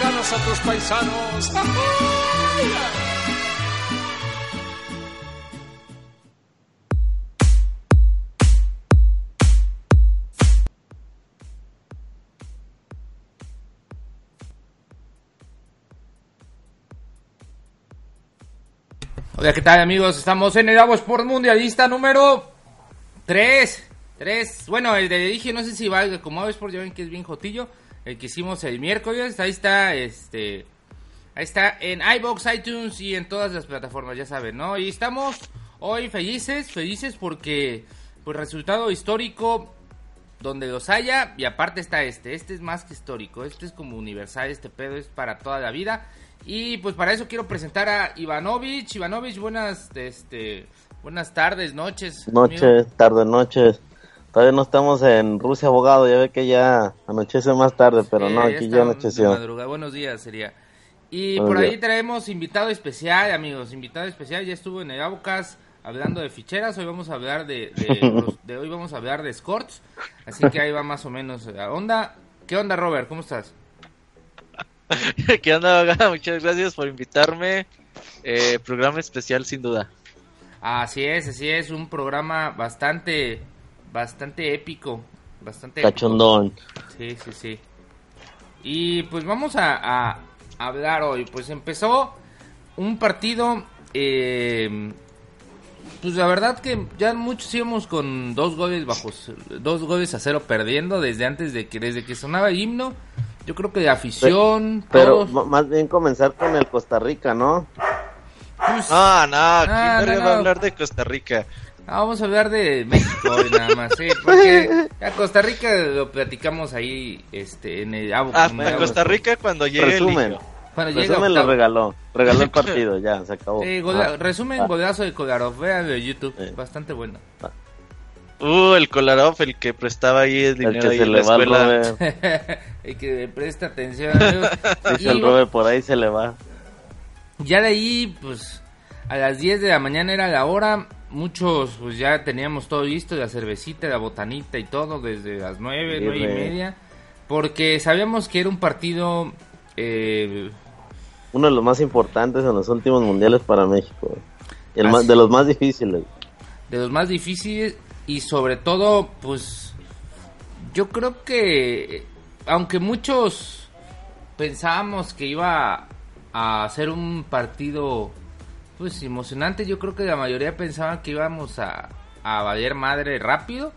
a tus paisanos! Hola, ¿qué tal amigos? Estamos en el Avo Sport Mundialista número 3. 3. Bueno, el de dije, no sé si valga como Avo Sport, ya ven que es bien jotillo. El que hicimos el miércoles, ahí está, este... Ahí está en iBox, iTunes y en todas las plataformas, ya saben, ¿no? Y estamos hoy felices, felices porque, pues, resultado histórico donde los haya. Y aparte está este, este es más que histórico, este es como universal, este pedo es para toda la vida. Y pues para eso quiero presentar a Ivanovich. Ivanovich, buenas, este, buenas tardes, noches. Noches, amigo. tarde, noches. Todavía no estamos en Rusia, abogado. Ya ve que ya anochece más tarde, pero no, aquí ya anocheció. madrugada. Buenos días, sería. Y Buenos por ahí días. traemos invitado especial, amigos. Invitado especial, ya estuvo en el Abocas hablando de ficheras. Hoy vamos a hablar de, de, hoy vamos a hablar de Scorch. Así que ahí va más o menos la onda. ¿Qué onda, Robert? ¿Cómo estás? ¿Qué onda, abogado? Muchas gracias por invitarme. Eh, programa especial, sin duda. Así es, así es, un programa bastante, bastante épico, bastante épico. Cachondón. Sí, sí, sí. Y pues vamos a, a hablar hoy. Pues empezó un partido, eh, pues la verdad que ya muchos íbamos con dos goles bajos, dos goles a cero perdiendo desde antes de que, desde que sonaba el himno. Yo creo que de afición, Pero todos, más bien comenzar con el Costa Rica, ¿no? pues, No, no, ¿quién Ah, no, va a no. hablar de Costa Rica? Ah, vamos a hablar de México hoy nada más, sí, porque a Costa Rica lo platicamos ahí, este, en el Ah, en en el Abo- Costa Rica cuando llegue Resumen. el cuando llega Resumen lo regaló. Regaló el partido, ya, se acabó. Eh, gola- Ah, resumen, ah. golazo de Kolarov, vean de YouTube, Sí. bastante bueno. Uh, el Kolarov, el que prestaba ahí el El dinero que ahí se en la le va al escuela. Y que presta atención. Dice Y el Robert, por ahí se le va. ya de ahí, pues, a las 10 de la mañana era la hora, muchos, pues ya teníamos todo listo, la cervecita, la botanita y todo, desde las 9, Sí, 9 y media, porque sabíamos que era un partido... Eh, Uno de los más importantes en los últimos mundiales para México. El Así. más, de los más difíciles. de los más difíciles y sobre todo pues yo creo que aunque muchos pensábamos que iba a ser un partido pues emocionante yo creo que la mayoría pensaban que íbamos a, a valer madre rápido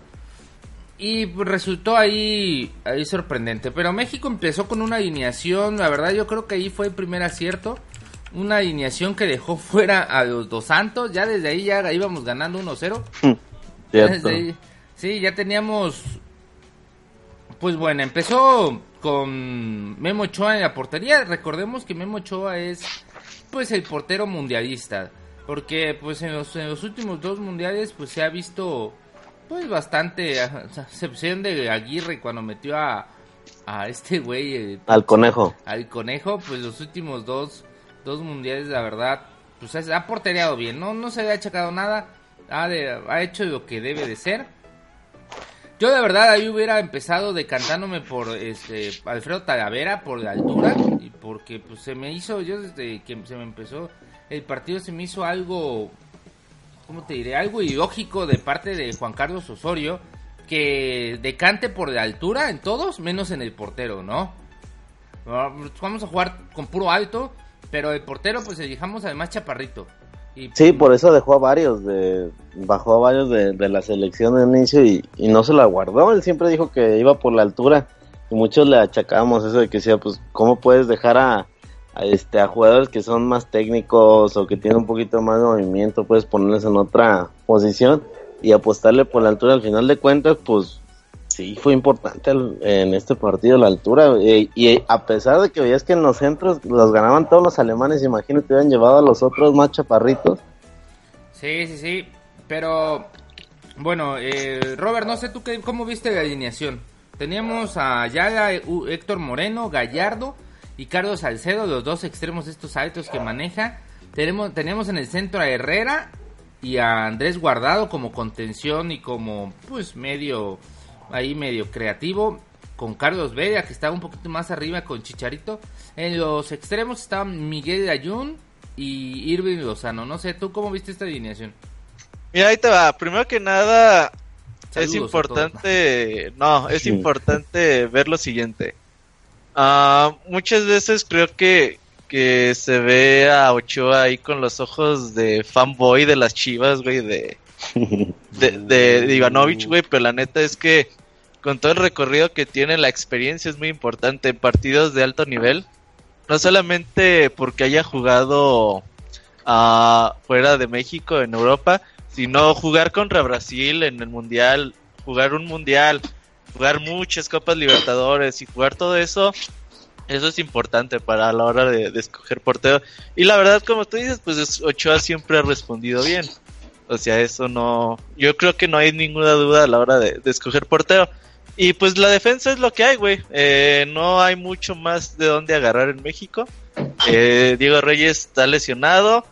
y pues, resultó ahí, ahí sorprendente. Pero México empezó con una alineación, la verdad yo creo que ahí fue el primer acierto. Una alineación que dejó fuera a los dos santos. Ya desde ahí ya íbamos ganando 1-0. Ya Cierto. desde ahí- sí, ya teníamos... Pues bueno, empezó con Memo Ochoa en la portería. Recordemos que Memo Ochoa es pues el portero mundialista. Porque pues en los, en los últimos dos mundiales pues se ha visto pues bastante, a excepción de Aguirre cuando metió a, a este güey, eh, Al conejo. al conejo, pues los últimos dos, dos mundiales, la verdad, pues ha, ha portereado bien, no, no se le ha achacado nada, ha, de- ha hecho lo que debe de ser. Yo de verdad ahí hubiera empezado decantándome por este Alfredo Talavera por la altura y porque pues se me hizo yo desde que se me empezó el partido se me hizo algo ¿cómo te diré? Algo ilógico de parte de Juan Carlos Osorio que decante por la altura en todos, menos en el portero, ¿no? Ah, Vamos a jugar con puro alto, pero el portero pues elijamos además chaparrito. Sí, por eso dejó a varios, de, bajó a varios de, la selección de inicio y, no se la guardó. Él siempre dijo que iba por la altura y muchos le achacábamos eso de que decía, pues, ¿cómo puedes dejar a, a, este, a jugadores que son más técnicos o que tienen un poquito más de movimiento, puedes ponerles en otra posición y apostarle por la altura? Al final de cuentas, pues, Sí, fue importante el- en este partido la altura. eh, y a pesar de que veías que en los centros los ganaban todos los alemanes, imagínate, hubieran llevado a los otros más chaparritos. Sí, sí, sí. Pero, bueno, eh, Robert, no sé tú qué, cómo viste la alineación. Teníamos a U- Héctor Moreno, Gallardo y Carlos Salcedo, los dos extremos estos altos que maneja. Tenemos, tenemos en el centro a Herrera y a Andrés Guardado como contención y como, pues, medio, ahí medio creativo. Con Carlos Vega, que estaba un poquito más arriba con Chicharito. En los extremos estaban Miguel Ayun y Irving Lozano. No sé, ¿tú cómo viste esta alineación? Mira, ahí te va. Primero que nada, es Saludos importante, no, es Sí. importante ver lo siguiente. Ah, muchas veces creo que, que se ve a Ochoa ahí con los ojos de fanboy de las chivas, güey, de, de, de, de Ivanovich, güey, pero la neta es que con todo el recorrido que tiene, la experiencia es muy importante en partidos de alto nivel. No solamente porque haya jugado ah, fuera de México, en Europa, sino jugar contra Brasil en el Mundial, jugar un Mundial, jugar muchas Copas Libertadores y jugar todo eso. Eso es importante para la hora de, escoger portero. Y la verdad, como tú dices, pues es- Ochoa siempre ha respondido bien. O sea, eso no. Yo creo que no hay ninguna duda a la hora de, de escoger portero. Y pues la defensa es lo que hay, güey. Eh, no hay mucho más de dónde agarrar en México. Eh, Diego Reyes está lesionado.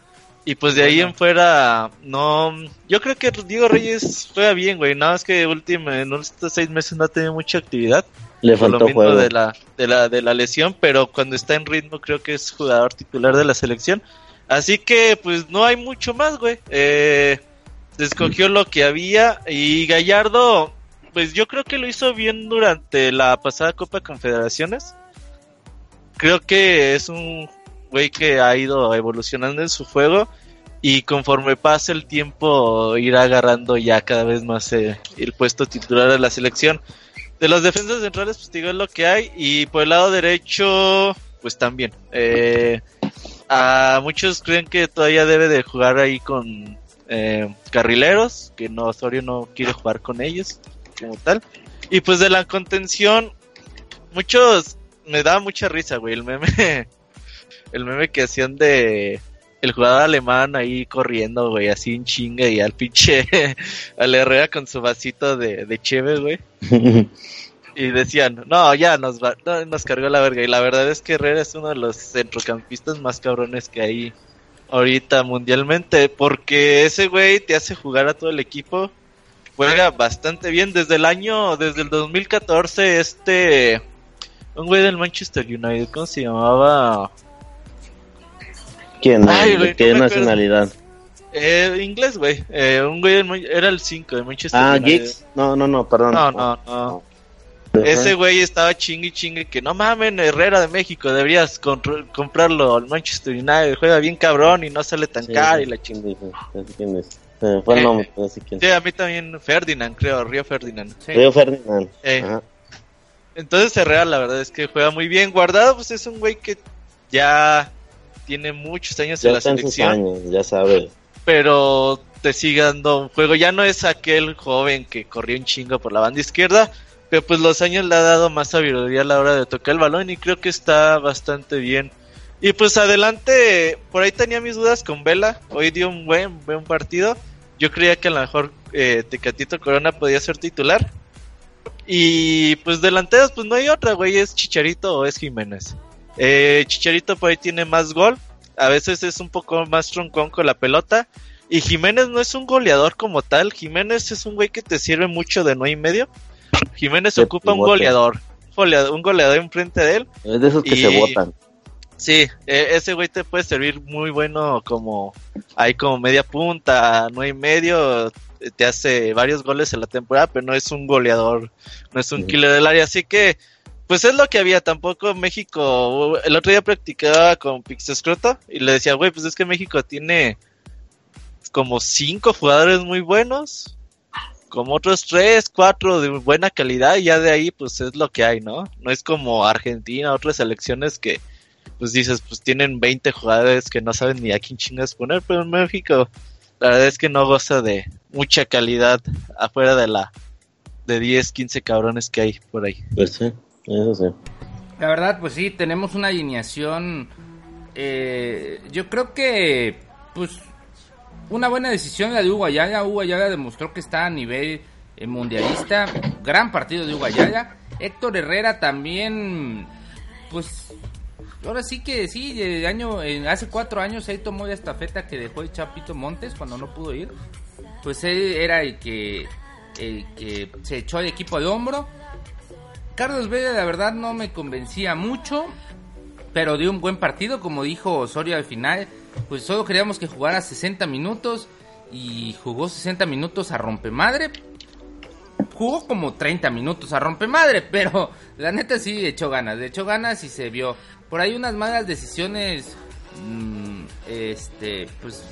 Y pues de ahí en fuera, no. Yo creo que Diego Reyes juega bien, güey. Nada más que último, en estos seis meses no ha tenido mucha actividad. Le lo faltó mismo juego. de la, de, la, de la lesión. Pero cuando está en ritmo, creo que es jugador titular de la selección. Así que, pues no hay mucho más, güey. Eh, se escogió lo que había. Y Gallardo, pues yo creo que lo hizo bien durante la pasada Copa Confederaciones. Creo que es un güey que ha ido evolucionando en su juego. Y conforme pasa el tiempo, irá agarrando ya cada vez más eh, el puesto titular de la selección. De los defensas centrales, pues digo es lo que hay. Y por el lado derecho, pues también. Eh, a muchos creen que todavía debe de jugar ahí con eh, carrileros, que no Osorio no quiere jugar con ellos como tal. Y pues de la contención, muchos me da mucha risa, güey, el meme, el meme que hacían de el jugador alemán ahí corriendo, güey, así en chinga y al pinche al Herrera con su vasito de, de cheve, güey. Y decían, no, ya nos, va, no, nos cargó la verga. Y la verdad es que Herrera es uno de los centrocampistas más cabrones que hay ahorita mundialmente. Porque ese güey te hace jugar a todo el equipo. Juega bastante bien. Desde el año, desde el 2014, este... Un güey del Manchester United, ¿cómo se llamaba? ¿Quién? Ay, ¿De güey, qué no nacionalidad? Eh, inglés, güey. Eh, un güey del era el 5 de Manchester Ah, United. Giggs. No, no, no, perdón. No, no, no. Ese güey estaba chingue chingue que no mamen, Herrera de México, deberías compr- comprarlo al Manchester United, juega bien cabrón y no sale tan Sí, caro y la chingada. sí, sí. Se me fue el nombre, quién. Sí, a mí también Ferdinand, creo, Río Ferdinand. Sí. Río Ferdinand. Eh. Ajá. Entonces Herrera la verdad es que juega muy bien. Guardado pues es un güey que ya tiene muchos años en Ya la está en sus selección, años, ya sabe. pero te sigue dando un juego. Ya no es aquel joven que corrió un chingo por la banda izquierda, pero pues los años le ha dado más sabiduría a la hora de tocar el balón y creo que está bastante bien. Y pues adelante, por ahí tenía mis dudas con Vela, hoy dio un buen, buen partido. Yo creía que a lo mejor eh, Tecatito Corona podía ser titular. Y pues delanteros, pues no hay otra, güey, es Chicharito o es Jiménez. Eh, Chicharito por ahí tiene más gol, a veces es un poco más troncón con la pelota. Y Jiménez no es un goleador como tal, Jiménez es un güey que te sirve mucho de no y medio. Jiménez ocupa un goleador, goleador, un goleador enfrente de él. Es de esos que Y- se botan. Sí, eh, ese güey te puede servir muy bueno como ahí como media punta, no y medio, te hace varios goles en la temporada, pero no es un goleador, no es un killer del área, así que pues es lo que había, tampoco México, el otro día practicaba con Pixescroto y le decía, güey, pues es que México tiene como cinco jugadores muy buenos, como otros tres, cuatro de buena calidad y ya de ahí pues es lo que hay, ¿no? No es como Argentina, otras selecciones que pues dices, pues tienen 20 jugadores que no saben ni a quién chingas poner, pero en México la verdad es que no goza de mucha calidad afuera de la de 10, 15 cabrones que hay por ahí. Pues sí, eso sí. La verdad, pues sí, tenemos una alineación. eh, yo creo que, pues, una buena decisión la de Hugo Ayala. Hugo Ayala demostró que está a nivel eh, mundialista. Gran partido de Hugo Ayala. Héctor Herrera también, pues, ahora sí que sí, el año, hace cuatro años él tomó la estafeta que dejó el Chapito Montes cuando no pudo ir. Pues él era el que, el que se echó el equipo al hombro. Carlos Vela, la verdad, no me convencía mucho, pero dio un buen partido, como dijo Osorio al final. Pues solo queríamos que jugara 60 minutos y jugó 60 minutos a rompemadre. Jugó como 30 minutos a rompemadre, pero la neta sí echó ganas, le echó ganas y se vio. Por ahí unas malas decisiones, mm, este, pues,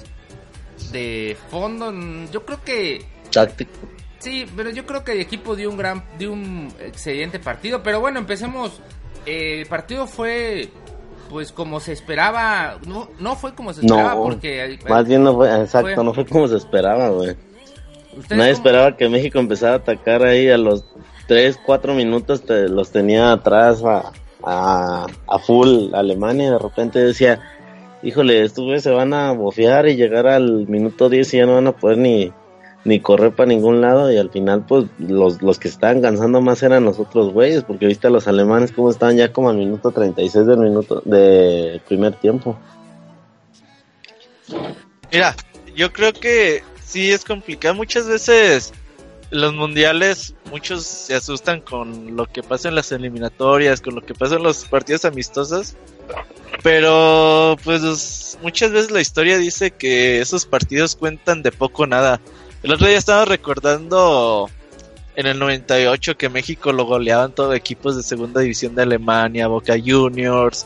de fondo. mm, Yo creo que Táctico. Sí, pero yo creo que el equipo dio un gran, dio un excelente partido. Pero bueno, empecemos. Eh, el partido fue, pues como se esperaba. No, no fue como se esperaba No, porque. Más bien no fue, exacto, fue- no fue como se esperaba, güey. ¿Ustedes Nadie cómo- esperaba que México empezara a atacar ahí a los 3, 4 minutos, te- los tenía atrás a, a, a full Alemania de repente decía, híjole, estos güeyes se van a bofear y llegar al minuto 10 y ya no van a poder ni, ni correr para ningún lado y al final pues los, los que estaban cansando más eran los otros güeyes porque viste a los alemanes como estaban ya como al minuto 36 del minuto de primer tiempo. Mira, yo creo que sí es complicado. Muchas veces los mundiales, muchos se asustan con lo que pasa en las eliminatorias, con lo que pasa en los partidos amistosos. Pero pues muchas veces la historia dice que esos partidos cuentan de poco o nada. El otro día estaba recordando en el 98 que México lo goleaban todos equipos de segunda división de Alemania, Boca Juniors,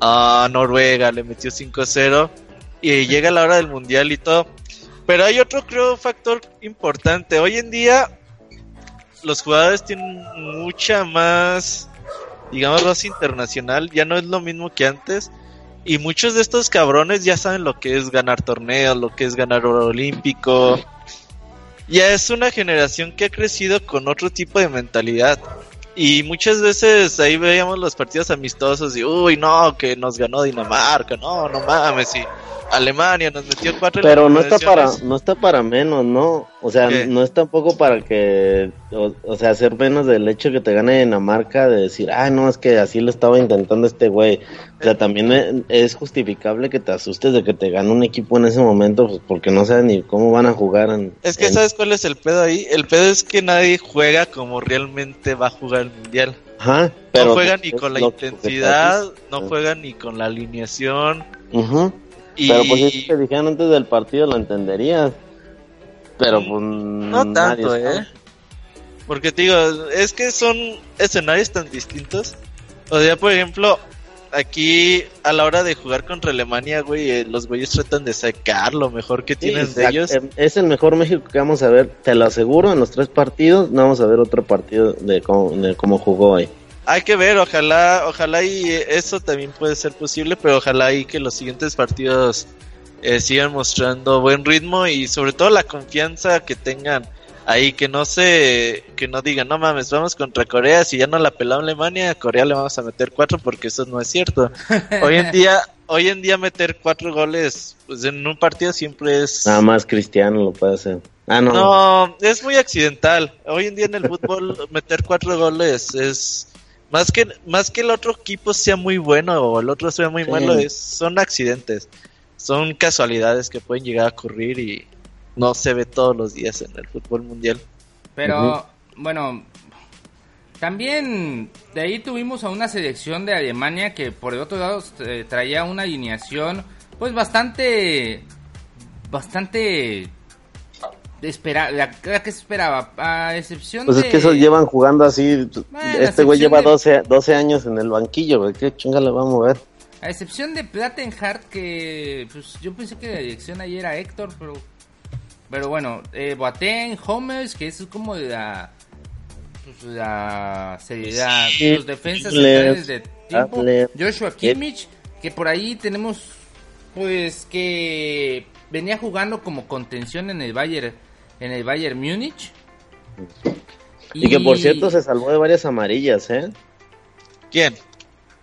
a Noruega le metió 5-0 y llega la hora del mundial y todo. Pero hay otro, creo, factor importante. Hoy en día, los jugadores tienen mucha más, digamos, raza internacional. Ya no es lo mismo que antes. Y muchos de estos cabrones ya saben lo que es ganar torneos, lo que es ganar oro olímpico. Ya es una generación que ha crecido con otro tipo de mentalidad. Y muchas veces ahí veíamos los partidos amistosos y, uy, no, que nos ganó Dinamarca, no, no mames, y Alemania nos metió cuatro Pero las no está para, no está para menos, ¿no? O sea, ¿Qué? no es tampoco para que, o, o sea, hacer menos del hecho que te gane Dinamarca de decir, ah, no, es que así lo estaba intentando este güey. O sea, también es justificable que te asustes de que te gane un equipo en ese momento, pues porque no sabes ni cómo van a jugar. En, Es que en- ¿sabes cuál es el pedo ahí? El pedo es que nadie juega como realmente va a jugar el mundial. Ajá, pero no juega ni es con la intensidad, te no juega ni con la alineación. Ujú. Y Pero pues si te dijeran antes del partido lo entenderías. Pero pues no tanto, sabe. ¿eh? Porque te digo, es que son escenarios tan distintos. O sea, por ejemplo, aquí a la hora de jugar contra Alemania, güey, eh, los güeyes tratan de sacar lo mejor que Sí, tienen de ellos. em, Es el mejor México que vamos a ver, te lo aseguro, en los tres partidos no vamos a ver otro partido de cómo, de cómo jugó hoy. Hay que ver, ojalá, ojalá y eso también puede ser posible, pero ojalá y que los siguientes partidos eh, sigan mostrando buen ritmo y sobre todo la confianza que tengan ahí, que no se, que no digan, no mames, vamos contra Corea, si ya no la peló Alemania, a Corea le vamos a meter cuatro porque eso no es cierto. Hoy en día, hoy en día meter cuatro goles, pues en un partido siempre es... Nada más Cristiano lo puede hacer. Ah, no. No, es muy accidental. Hoy en día en el fútbol meter cuatro goles es más que más que el otro equipo sea muy bueno o el otro sea muy Sí. malo, es, son accidentes, son casualidades que pueden llegar a ocurrir y no se ve todos los días en el fútbol mundial. Pero, bueno, también de ahí tuvimos a una selección de Alemania que por el otro lado eh, traía una alineación pues bastante, bastante espera, la, la que se esperaba, a excepción Pues de... es que esos llevan jugando así. Bueno, este güey lleva de- 12, 12 años en el banquillo, güey. ¿Qué chinga le va a mover? A excepción de Plattenhardt, que pues, yo pensé que la dirección ahí era Héctor, pero pero bueno, eh, Boateng, Homers, que es como de la, pues, la seriedad, Sí, los defensas centrales de tiempo. Joshua Kimmich, que por ahí tenemos pues que venía jugando como contención en el Bayern en el Bayern Múnich Y que por cierto se salvó de varias amarillas, ¿eh? ¿Quién?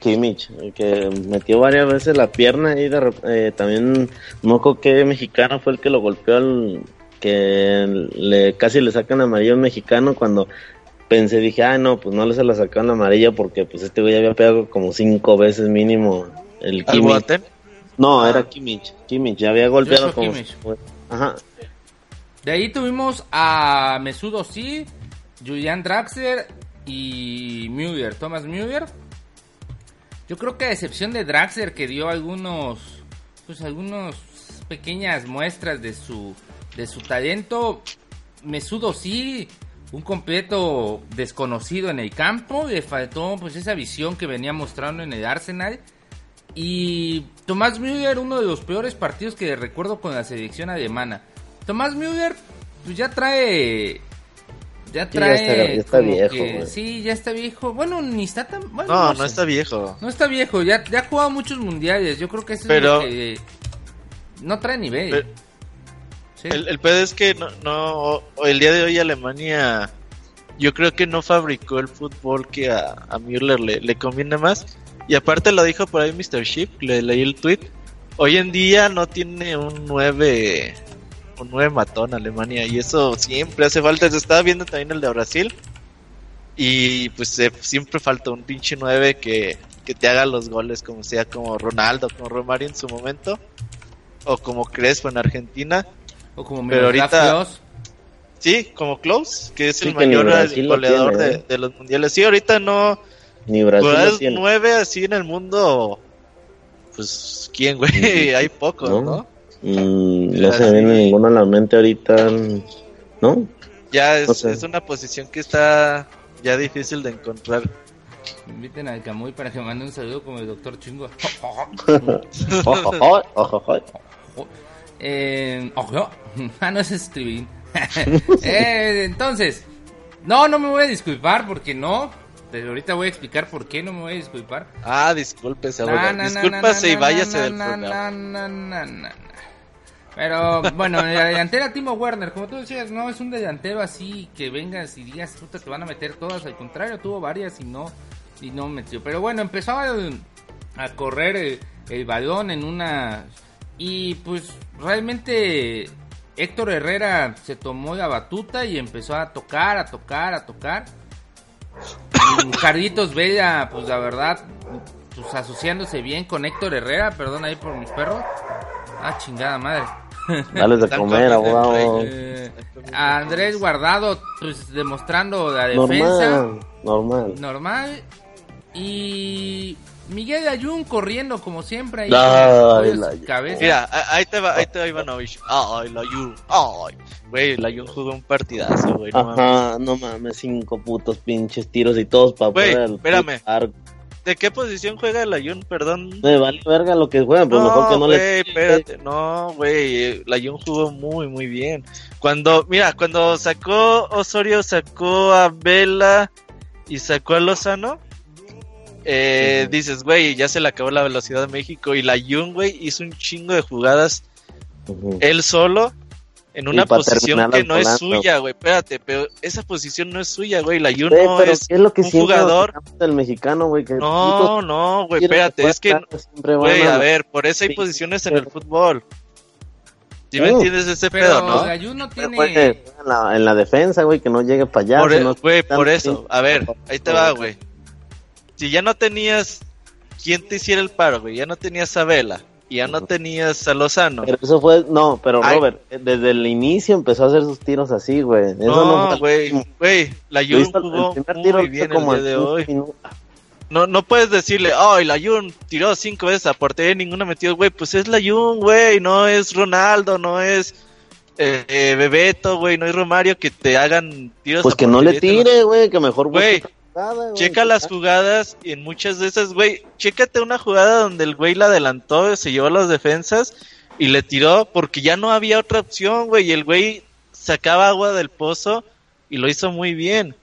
Kimmich, que metió varias veces la pierna y de eh, también no creo qué mexicano fue el que lo golpeó al que le casi le sacan amarillo a un mexicano cuando pensé dije ah no pues no le se la sacaron amarilla porque pues este güey había pegado como cinco veces mínimo el ¿Al Kimmich no Ah. era Kimmich Kimmich ya había golpeado Joshua como Kimmich. ajá De ahí tuvimos a Mesut Özil, Julian Draxler y Müller, Thomas Müller. Yo creo que a excepción de Draxler que dio algunos, pues algunos pequeñas muestras de su, de su talento, Mesut Özil, un completo desconocido en el campo, le faltó pues esa visión que venía mostrando en el Arsenal. Y Tomás Müller, uno de los peores partidos que recuerdo con la selección alemana. Tomás Müller, pues ya trae. Ya Sí, ya trae. está- ya está viejo, que- sí, ya está viejo. Bueno, ni está tan. bueno, No, no sé. está viejo. No está viejo, ya, ya ha jugado muchos mundiales. Yo creo que eso Pero- es lo que. No trae nivel. Pero- Sí. El, el pedo es que no, no, el día de hoy Alemania, yo creo que no fabricó el fútbol que a, a Müller le, le conviene más. Y aparte lo dijo por ahí Mr. Ship, le leí el tweet. Hoy en día no tiene un 9, un 9 matón Alemania y eso siempre hace falta. Se estaba viendo también el de Brasil y pues eh, siempre falta un pinche 9 que, que te haga los goles como sea como Ronaldo, como Romario en su momento o como Crespo en Argentina. o como pero ahorita- Klose. Sí, como Close, que es Sí, el que mayor goleador tiene, ¿eh? de los mundiales. Sí, ahorita no. ni Brasil Pues lo tiene nueve así en el mundo. Pues, ¿quién, güey? Hay pocos, ¿No? ¿no? Mm, no se me viene ninguno a la mente ahorita no Ya es, No sé. es una posición que está ya difícil de encontrar. Inviten al Camuy para que mande un saludo como el doctor Chingo. ojo, ojo, ojo, ojo. Eh, ojo. Ah, no es escribir. eh, entonces, no, no me voy a disculpar porque no. Pero ahorita voy a explicar por qué no me voy a disculpar. Ah, discúlpese, Na, abogado. na, na, Discúlpase na, y váyase del programa. Pero bueno, en la delantera Timo Werner, como tú decías, no es un delantero así que vengas y digas, puta, te van a meter todas. Al contrario, tuvo varias y no, y no metió. Pero bueno, empezó a, correr el, el balón en una. Y pues realmente Héctor Herrera se tomó la batuta y empezó a tocar, a tocar, a tocar. Y Vela, pues la verdad, pues asociándose bien con Héctor Herrera, perdón ahí por mis perros. Ah, chingada madre. Dale de comer, abogado. Eh, a Andrés Guardado, pues demostrando la defensa Normal, normal. normal. Y Miguel Ayun corriendo como siempre ahí. Ay, la- cabeza. Mira, a- ahí te va, ahí te va Ivanovich. Ay, la Jun. Ay, güey, la Jun jugó un partidazo, güey. no mames. Ajá, no mames, cinco putos pinches tiros y todos para Güey, espérame. arco. ¿De qué posición juega la Jun? Perdón. Me vale verga lo que juegan, pues mejor que no güey, le espérate, no, güey, la Jun jugó muy, muy bien. Cuando, mira, cuando sacó Osorio, sacó a Vela y sacó a Lozano, eh, dices, güey, ya se le acabó la velocidad de México y la Jun, güey, hizo un chingo de jugadas él solo en una posición que no es suya, güey, espérate, pero esa posición no es suya, güey, la Jun Güey, no pero es ¿qué es lo que un jugador. del mexicano, güey? Que No, no, güey, espérate, es que Güey, a la- ver, por eso hay Sí, posiciones en pero- el fútbol. ¿Sí me Uh, entiendes ese Pero pedo, no? Ayun no Pero tiene. juegue en la, en la defensa, güey, que no llegue para allá. Por, si e- no- güey, tan- por eso. A ver, ahí te va, güey. Si ya no tenías quien te hiciera el paro, güey, ya no tenías a Vela y ya no tenías a Lozano. Pero eso fue, no, pero Ay. Robert, eh, desde el inicio empezó a hacer sus tiros así, güey. Eso no, No, fue- güey, güey, la Jun el jugó muy bien como el día de hoy. minutos. No, no puedes decirle, ay, la Jun tiró cinco veces a portería ninguna metió, güey, pues es la Jun, güey, no es Ronaldo, no es eh, eh, Bebeto, güey, no es Romario que te hagan tiros Pues a que no le tire, güey, que mejor Güey, güey. Checa las jugadas y en muchas de esas, güey, chécate una jugada donde el güey la adelantó, se llevó las defensas y le tiró porque ya no había otra opción, güey, y el güey sacaba agua del pozo y lo hizo muy bien.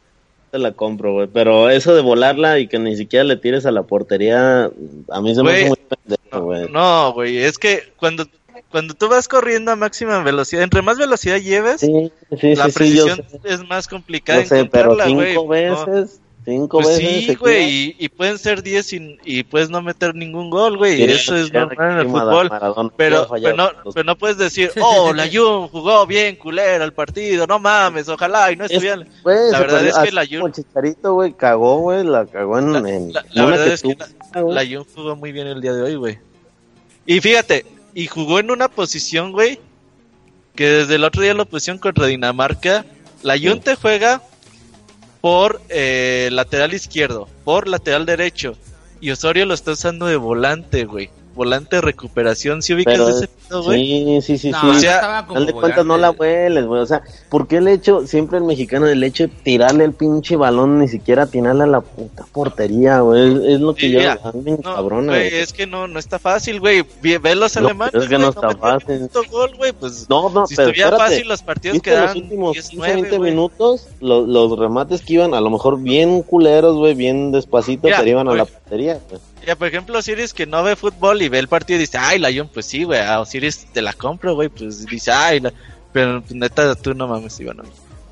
Te la compro, güey. Pero eso de volarla y que ni siquiera le tires a la portería, a mí se me hace muy pendejo, No, güey. No, güey, es que cuando cuando tú vas corriendo a máxima velocidad, entre más velocidad lleves, Sí, sí, la sí, precisión es más complicada yo sé, pero cinco No. veces, cinco Pues veces. sí, güey, y, y pueden ser 10 y, y puedes no meter ningún gol, güey. Eso es normal en el fútbol. Maradona Pero, pero, no, pero no puedes decir, oh, la Jun jugó bien culero el partido, no mames, ojalá y no Es- estuviera. La verdad es que la Jun- como Chicharito, güey, cagó, güey, la cagó en, La- en la- la verdad que es que güey. La Jun jugó muy bien el día de hoy, güey. Y fíjate, y jugó en una posición, güey, que desde el otro día lo pusieron contra Dinamarca. La Jun Sí. te juega por eh, lateral izquierdo, por lateral derecho. Y Osorio lo está usando de volante, güey. Volante de recuperación. ¿Sí ubicas Pero ese es- pedo, güey? Sí, sí, sí, No, sí. o no sea, Al de cuentas no la hueles, güey. O sea, ¿por qué el hecho, siempre el mexicano, el hecho de tirarle el pinche balón, ni siquiera atinarle a la puta portería, güey? Es, es lo que Sí, yo, No, cabrona, güey, güey. es que no, no está fácil, güey. Ve, los No, alemanes. es que no güey, está fácil. gol, güey, pues No, no, si pero estuviera espérate. fácil los partidos ¿Viste los últimos 10, 15, 20 güey. minutos? Los, los remates que iban, a lo mejor bien culeros, güey, bien despacito, pero iban a la portería, güey. Ya, por ejemplo, Osiris que no ve fútbol y ve el partido y dice, ay, Lion, pues sí, güey, a Osiris te la compro, güey, pues dice, ay, la- pero pues, neta, tú no mames, Iván.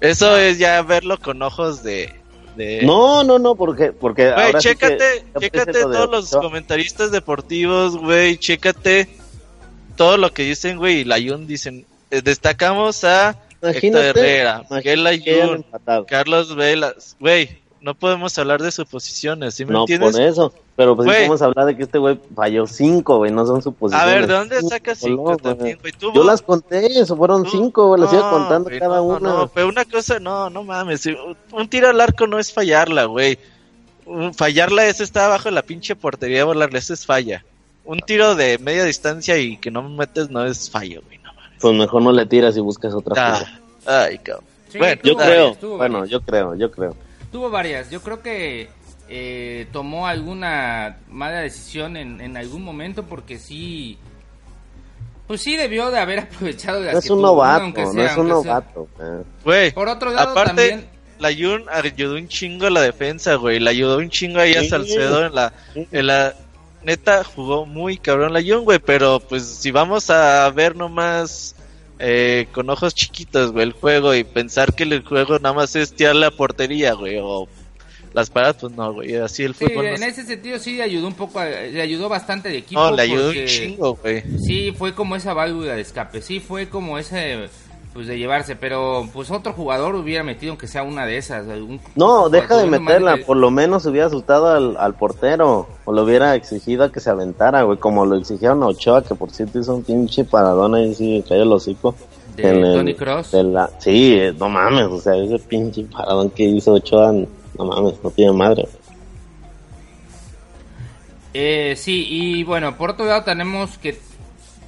Eso es ya verlo con ojos de... de... No, no, no, porque, porque Güey, sí chécate, que- ya chécate parece lo de todos los comentaristas deportivos, güey, chécate todo lo que dicen, güey, y Layun dicen, eh, destacamos a Héctor Herrera, Miguel empatado. Carlos Velas, güey, no podemos hablar de sus posiciones, ¿sí me No, entiendes? por eso. Pero pues Güey. podemos hablar de que este güey falló cinco, güey, no son A suposiciones. ver, ¿de dónde sacas cinco güey. también, güey? Yo las conté, eso fueron tú- cinco, güey, las iba no, contando güey, cada no, una. No, pero una cosa, no, no mames, un tiro al arco no es fallarla, güey. Fallarla es estar abajo de la pinche portería, volarle, eso es falla. Un tiro de media distancia y que no metes no es fallo, güey, no mames. Pues mejor no le tiras y buscas otra cosa. Ah, ay, cabrón. Sí, Bueno, Yo creo, bueno, varias. yo creo, yo creo. Tuvo varias. Yo creo que eh, tomó alguna mala decisión en, en algún momento porque sí. Pues sí debió de haber aprovechado las No es un novato, aunque no sea, es un aunque sea. novato. güey. Por otro lado, aparte, también. la Jun ayudó un chingo a la defensa, güey. Le ayudó un chingo ahí a. Salcedo en la, en la neta jugó muy cabrón la Jun, güey. Pero pues si vamos a ver nomás eh, con ojos chiquitos, güey, el juego y pensar que el juego nada más es tirar la portería, güey, o las paradas, pues no, güey. Así el Sí, fútbol no en se- ese sentido sí le ayudó un poco, a- le ayudó bastante al equipo. No, le ayudó porque un chingo, güey. Sí, fue como esa válvula de escape, sí, fue como ese, pues de llevarse, pero pues otro jugador hubiera metido aunque sea una de esas. algún- No, deja de meterla, de- por lo menos hubiera asustado al, al portero, o lo hubiera exigido a que se aventara, güey, como lo exigieron a Ochoa, que por cierto hizo un pinche paradón ahí, sí, cayó el hocico. De en el- Tony Cross. de la- sí, eh, no mames, o sea, ese pinche paradón que hizo Ochoa, no mames, no tiene madre. Eh, sí, y bueno, por otro lado tenemos que,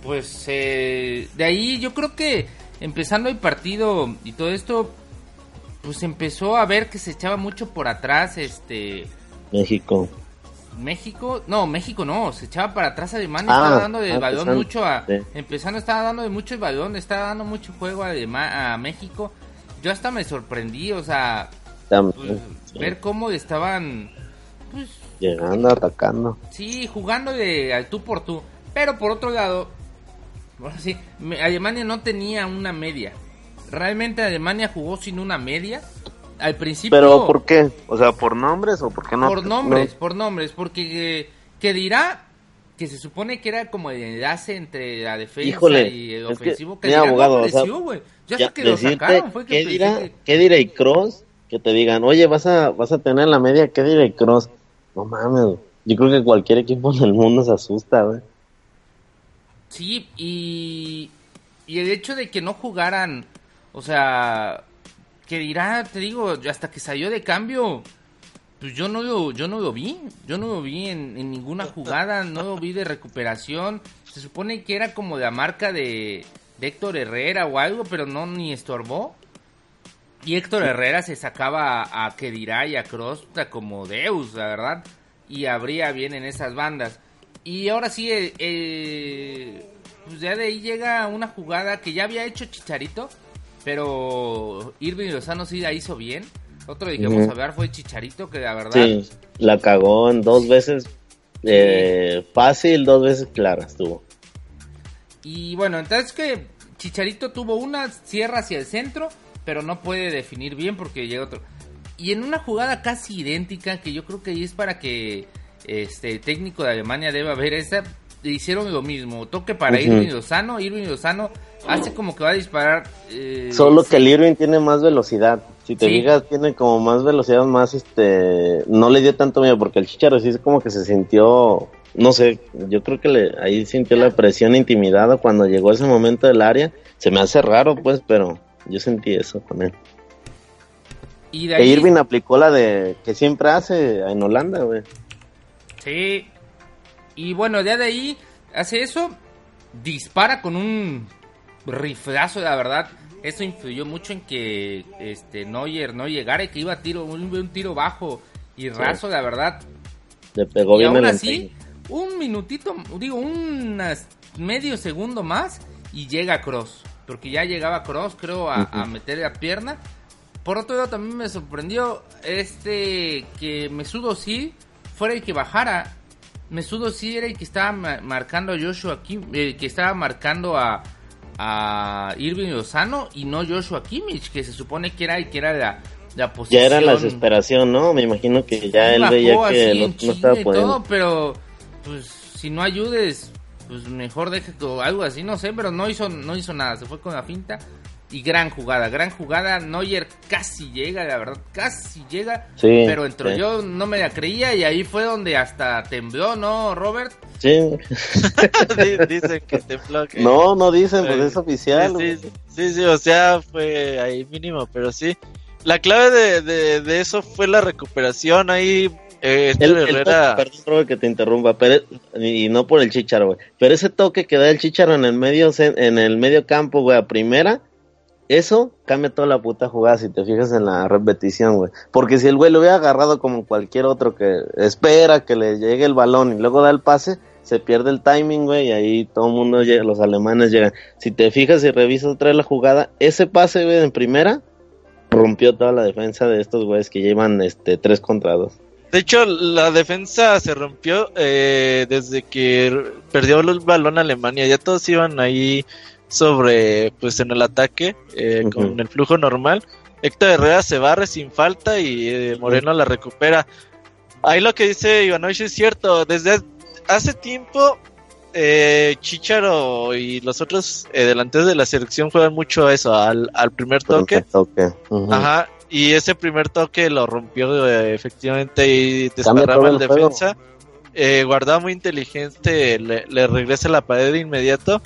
pues, eh, de ahí yo creo que empezando el partido y todo esto, pues empezó a ver que se echaba mucho por atrás, este, México. México, no, México no, se echaba para atrás Alemania, Ah, estaba dando el ah, balón empezando, mucho a, sí. empezando estaba dando de mucho el balón, estaba dando mucho juego a, Alema- a México, yo hasta me sorprendí, o sea, pues, sí, ver cómo estaban, pues, llegando, atacando. Sí, jugando de al tú por tú. Pero por otro lado, bueno, sí, Alemania no tenía una media. Realmente Alemania jugó sin una media. Al principio, Pero ¿por qué? O sea, ¿por nombres o por qué no? por nombres, no? por nombres, porque eh, que dirá que se supone que era como el enlace entre la defensa Híjole, y el es que, ofensivo. Que, mira, dirá, abogado, no o sea, apareció, güey. Ya que lo sacaron fue que ¿qué dirá, que- ¿qué dirá y Cross? Que te digan, oye, vas a, vas a tener la media, ¿qué dirá y Cross? No mames, yo creo que cualquier equipo del mundo se asusta, güey. Sí, y, y el hecho de que no jugaran, o sea, que dirá, te digo, hasta que salió de cambio, pues yo no lo, yo no lo vi, yo no lo vi en, en ninguna jugada, no lo vi de recuperación, se supone que era como la marca de, de Héctor Herrera o algo, pero no ni estorbó. Y Héctor Herrera se sacaba a, a Kedira y a Cross como Deus, la verdad. Y abría bien en esas bandas. Y ahora sí, eh, eh, pues ya de ahí llega una jugada que ya había hecho Chicharito. Pero Irving Lozano sí la hizo bien. Otro de que vamos a hablar fue Chicharito, que la verdad. Sí, la cagó en dos veces eh, fácil, dos veces clara estuvo. Y bueno, entonces que Chicharito tuvo una, cierra hacia el centro, pero no puede definir bien porque llega otro. Y en una jugada casi idéntica, que yo creo que ahí es para que este el técnico de Alemania deba ver esa, hicieron lo mismo. Toque para Ujú. Irving Lozano. Irving Lozano hace como que va a disparar. eh, Solo sí, que el Irving tiene más velocidad. Si te Sí. fijas, tiene como más velocidad, más este. No le dio tanto miedo porque el Chicharo sí es como que se sintió. No sé, yo creo que le, ahí sintió la presión intimidada cuando llegó ese momento del área. Se me hace raro, pues, pero yo sentí eso con él. Y de Que Irving aplicó la de que siempre hace en Holanda, güey. Sí. Y bueno, ya de ahí hace eso. Dispara con un riflazo, la verdad. Eso influyó mucho en que este Neuer no llegara y que iba a tiro, un, un tiro bajo y raso, la verdad. Le pegó y bien aún el así, un minutito, digo, un medio segundo más y llega Cross. Porque ya llegaba Cross, creo, a, a meter la pierna. Por otro lado, también me sorprendió este que Mesudo sí fuera el que bajara. Mesudo sí era el que estaba ma- marcando a Joshua Kim, eh, que estaba marcando a, a Irving Lozano y no Joshua Kimmich, que se supone que era el que era la, la posición. Ya era la desesperación, ¿no? Me imagino que ya él veía que no, no estaba y pudiendo. todo, pero pues si no ayudes, pues mejor deje o algo así, no sé, pero no hizo no hizo nada, se fue con la finta y gran jugada, gran jugada, Neuer casi llega, la verdad, casi llega, Sí, pero entró sí. yo no me la creía y ahí fue donde hasta tembló, ¿no, Robert? Sí. Di- Dicen que tembló. que- No, no dicen, pues es oficial. Sí, sí, sí, sí, o sea, fue ahí mínimo, pero sí. La clave de, de, de eso fue la recuperación ahí. Eh, este El, el Herrera. toque, perdón, Robert, que te interrumpa, pero y no por el Chicharo, güey. Pero ese toque que da el Chicharo en el medio en el medio campo, güey, a primera, eso cambia toda la puta jugada si te fijas en la repetición, güey. Porque si el güey lo hubiera agarrado como cualquier otro que espera que le llegue el balón y luego da el pase, se pierde el timing, güey, y ahí todo el mundo llega, los alemanes llegan. Si te fijas y revisas otra vez la jugada, ese pase, güey, en primera rompió toda la defensa de estos güeyes que llevan este tres contra dos. De hecho, la defensa se rompió eh, desde que perdió el balón Alemania. Ya todos iban ahí sobre, pues en el ataque, eh, con el flujo normal. Héctor Herrera se barre sin falta y eh, Moreno la recupera. Ahí lo que dice Ivanovich es cierto. Desde hace tiempo, eh, Chicharo y los otros eh, delanteros de la selección juegan mucho a eso, al, al primer toque. toque. Ujú. Ajá, y ese primer toque lo rompió eh, efectivamente y desparrama el defensa. Eh, Guardado muy inteligente, le, le regresa la pared de inmediato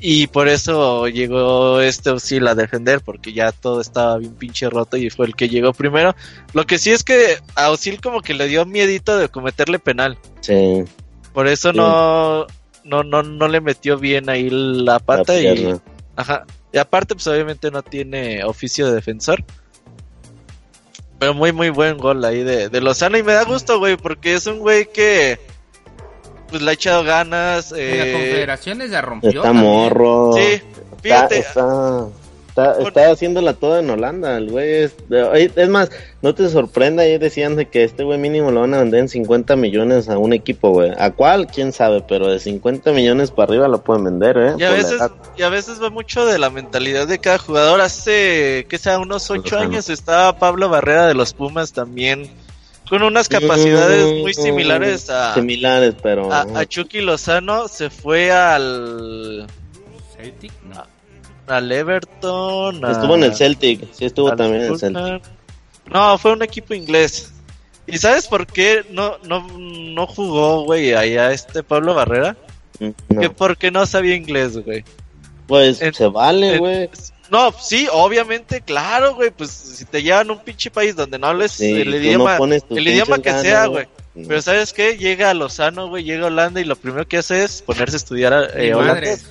y por eso llegó este Osil a defender porque ya todo estaba bien pinche roto y fue el que llegó primero. Lo que sí es que a Osil como que le dio miedito de cometerle penal, Sí, por eso Sí. no, no, no, no le metió bien ahí la pata la y. Ajá. Y aparte, pues obviamente no tiene oficio de defensor. Pero muy, muy buen gol ahí de, de Lozano. Y me da gusto, güey, porque es un güey que. Pues le ha echado ganas. En la Eh, Confederaciones la rompió. Está también. morro. sí, fíjate. está, está, Por- está haciéndola toda en Holanda. El güey es, de- es más, no te sorprenda. Ahí decían de que este güey mínimo lo van a vender en 50 millones a un equipo, güey. ¿A cuál? Quién sabe, pero de 50 millones para arriba lo pueden vender, ¿eh? Y a Por veces, y a veces va mucho de la mentalidad de cada jugador. Hace, que sea, unos ocho Lozano. años estaba Pablo Barrera de los Pumas también. Con unas capacidades muy Mm, similares a, Similares, pero. a, a Chucky Lozano. Se fue al, Celtic, no. Al Everton. a- Estuvo en el Celtic. Sí, estuvo al también en el. Celtic. No, fue un equipo inglés. ¿Y sabes por qué no, no, no jugó, güey, allá este Pablo Barrera? Mm, no. Que porque no sabía inglés, güey. Pues en- se vale, güey. No, sí, obviamente, claro, güey, pues si te llevan a un pinche país donde no hables Sí, el no idioma, el idioma que ganas, sea, güey. Pero ¿sabes qué? Llega a Lozano, güey, llega a Holanda y lo primero que hace es ponerse a estudiar eh, holandés.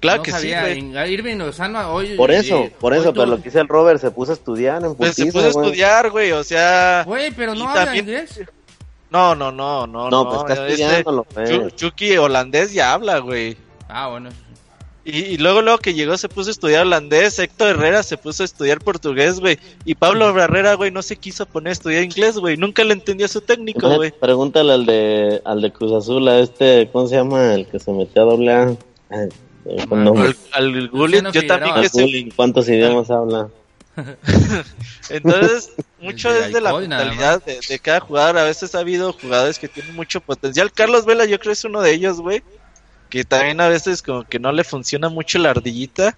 Claro No que sabía, sí, güey. Irving Lozano hoy. Por eso, eh, por eso, pero lo que dice el Robert se puso a estudiar en Pues se putiza, puso a güey. estudiar, güey, o sea... Güey, pero no habla también- inglés. No, no, no, no, No, pues está este- estudiándolo. Chu- Chucky holandés ya habla, güey. Ah, bueno. Y, y luego, luego que llegó se puso a estudiar holandés, Héctor Herrera se puso a estudiar portugués, güey. Y Pablo Barrera, güey, no se quiso poner a estudiar inglés, güey. Nunca le entendió a su técnico, güey. Pregúntale al de, al de Cruz Azul, a este, ¿cómo se llama? El que se metió a doble A. Eh, no, Al, al yo también que ¿Cuántos idiomas habla? Entonces, mucho Desde es de la mentalidad de, de cada jugador. A veces ha habido jugadores que tienen mucho potencial. Carlos Vela, yo creo es uno de ellos, güey. Que también a veces como que no le funciona mucho la ardillita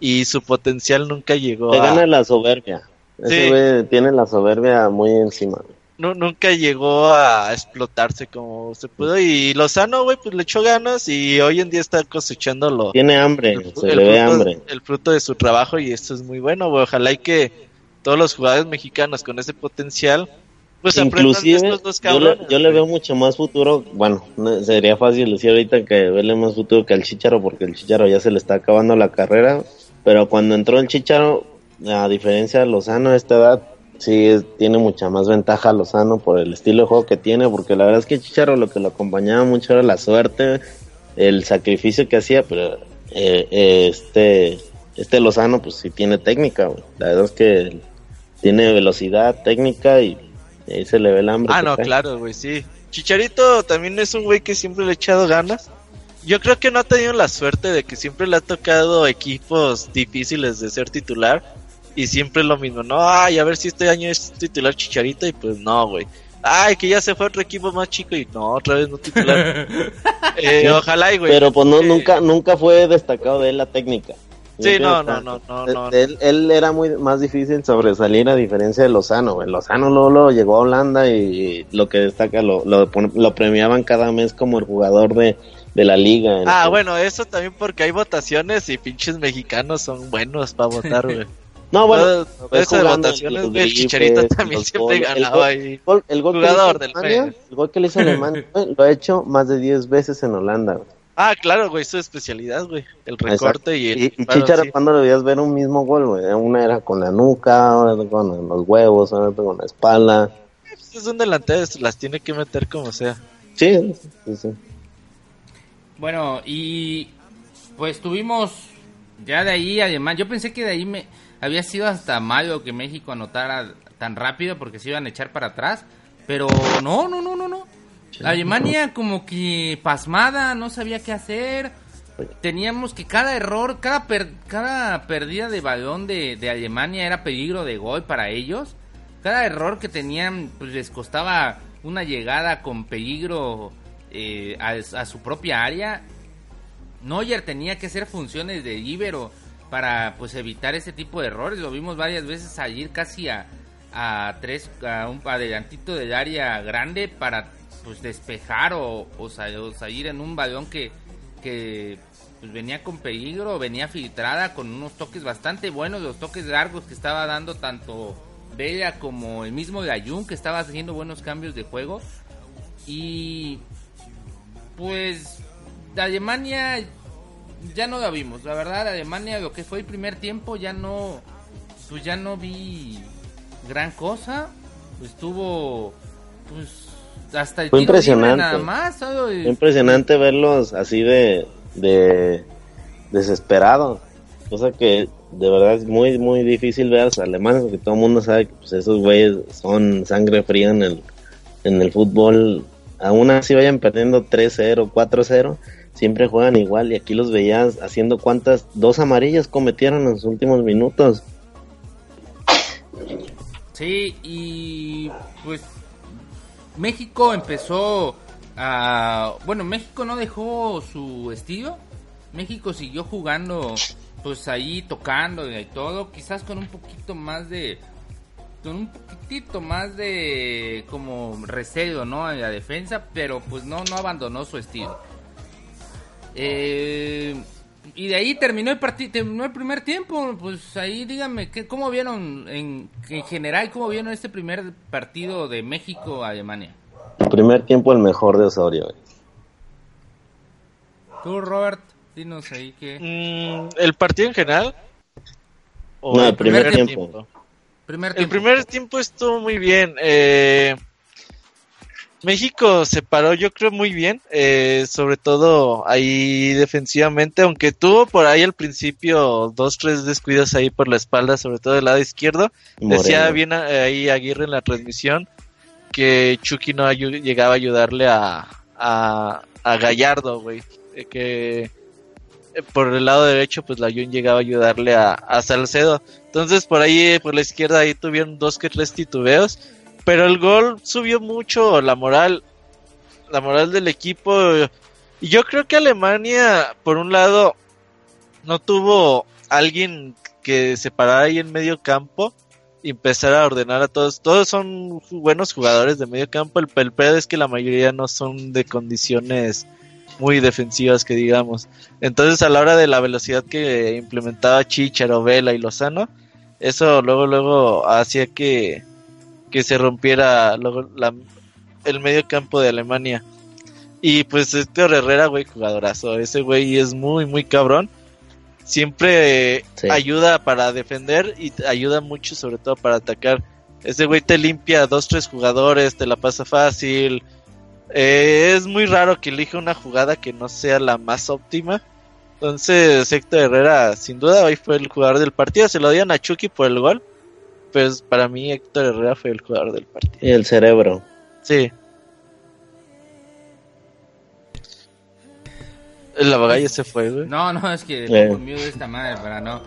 y su potencial nunca llegó Te gana a, la soberbia. Ese Sí. güey tiene la soberbia muy encima. Nu- nunca llegó a explotarse como se pudo. Y Lozano, güey, pues le echó ganas y hoy en día está cosechando lo, Tiene hambre, el, se el le ve hambre. el fruto de su trabajo y esto es muy bueno, güey. Ojalá y que todos los jugadores mexicanos con ese potencial, pues aprendan de Inclusive, estos dos yo le, yo veo mucho más futuro. Bueno, no- sería fácil decir ahorita que verle más futuro que al Chicharo, porque el Chicharo ya se le está acabando la carrera. Pero cuando entró el Chicharo, a diferencia de Lozano a esta edad, sí es- tiene mucha más ventaja Lozano por el estilo de juego que tiene. Porque la verdad es que Chicharo lo que lo acompañaba mucho era la suerte, el sacrificio que hacía. Pero eh, eh, este, este Lozano, pues sí tiene técnica. güey. La verdad es que tiene velocidad, técnica y ahí se le ve el hambre. Ah, no, claro, güey, sí. Chicharito también es un güey que siempre le ha echado ganas. Yo creo que no ha tenido la suerte de que siempre le ha tocado equipos difíciles de ser titular. Y siempre lo mismo, no, ay, a ver si este año es titular Chicharito. Y pues no, güey. Ay, que ya se fue a otro equipo más chico y no, otra vez no titular. Eh, ojalá güey. Pero pues no, Eh, nunca, nunca fue destacado de él la técnica. Sí, no, no, no, no, de- no. Él, él era muy más difícil sobresalir a diferencia de Lozano. güey. Lozano luego, luego llegó a Holanda y lo que destaca lo, lo, premiaban cada mes como el jugador de, de la liga. Ah, bueno, eso también porque hay votaciones y pinches mexicanos son buenos para votar, güey. No, bueno, eso de votaciones, güey, el Chicharito también siempre goles. Ganaba gol- ahí. gol- el gol que le hizo Jugador del Alemania, el gol que le hizo Alemania güey, lo ha hecho más de 10 veces en Holanda. güey. Ah, claro, güey, su especialidad, güey. El recorte Exacto. y el. Y, y disparo, Chicharo, sí. cuando le veías ver un mismo gol, güey? Una era con la nuca, otra con los huevos, otra con la espalda. Pues Es un delantero, las tiene que meter como sea. Sí, sí, sí. Bueno, y pues tuvimos ya de ahí además, yo pensé que de ahí me había sido hasta mayo que México anotara tan rápido porque se iban a echar para atrás, pero no, no, no, no, no. Alemania como que pasmada, no sabía qué hacer. Teníamos que cada error, cada per- cada pérdida de balón de, de Alemania era peligro de gol para ellos. Cada error que tenían pues les costaba una llegada con peligro eh, a, a su propia área. Neuer tenía que hacer funciones de líbero para pues evitar ese tipo de errores. Lo vimos varias veces salir casi a, a tres a un adelantito del área grande para pues despejar o, o, sa- o salir en un balón que, que pues, venía con peligro, venía filtrada con unos toques bastante buenos, los toques largos que estaba dando tanto Bella como el mismo Gayun que estaba haciendo buenos cambios de juego y pues Alemania ya no la vimos, la verdad Alemania lo que fue el primer tiempo ya no pues ya no vi gran cosa, estuvo pues hasta el Fue impresionante. nada más, Fue impresionante verlos así de, de desesperados. Cosa que de verdad es muy, muy difícil ver a los alemanes, porque todo el mundo sabe que pues, esos güeyes son sangre fría en el, en el fútbol. Aún así vayan perdiendo 3-0, 4-0, siempre juegan igual. Y aquí los veías haciendo cuántas, dos amarillas cometieron en los últimos minutos. Sí, y pues México empezó a... Bueno, México no dejó su estilo. México siguió jugando, pues ahí tocando y todo, quizás con un poquito más de... Con un poquitito más de como recelo, ¿no? En la defensa, pero pues no, no abandonó su estilo. Eh, y de ahí terminó el partido, terminó el primer tiempo. Pues ahí díganme, ¿qué, ¿cómo vieron en, en general, cómo vieron este primer partido de México-Alemania? El primer tiempo el mejor de Osorio. Tú, Robert, dinos ahí que... Mm, ¿El partido en general? ¿O No, el primer tiempo. Primer El tiempo. primer tiempo estuvo muy bien. eh, México se paró, yo creo, muy bien. eh, sobre todo ahí defensivamente, aunque tuvo por ahí al principio dos, tres descuidos ahí por la espalda, sobre todo del lado izquierdo. Decía bien eh, ahí Aguirre en la transmisión que Chucky no llegaba a ayudarle a, a, a Gallardo, güey. eh, Que eh, por el lado derecho, pues la Jun llegaba a ayudarle a, a Salcedo. Entonces por ahí, por la izquierda, ahí tuvieron dos que tres titubeos. Pero el gol subió mucho la moral, la moral del equipo. Y yo creo que Alemania, por un lado, no tuvo alguien que se parara ahí en medio campo y empezar a ordenar a todos. Todos son buenos jugadores de medio campo. El, el pedo es que la mayoría no son de condiciones muy defensivas que digamos. Entonces a la hora de la velocidad que implementaba Chicharo, Vela y Lozano, eso luego luego hacía que, que se rompiera luego la, el medio campo de Alemania. Y pues este Herrera, güey, jugadorazo. Ese güey es muy, muy cabrón. Siempre Sí. ayuda para defender y ayuda mucho sobre todo para atacar. Ese güey te limpia dos, tres jugadores, te la pasa fácil. Eh, es muy raro que elija una jugada que no sea la más óptima. Entonces Héctor Herrera sin duda hoy fue el jugador del partido. Se lo dieron a Chucky por el gol. Pues para mí Héctor Herrera fue el jugador del partido. Y el cerebro. Sí. El abogado ya se fue, güey. No, no, es que Eh. pongo mute esta madre para no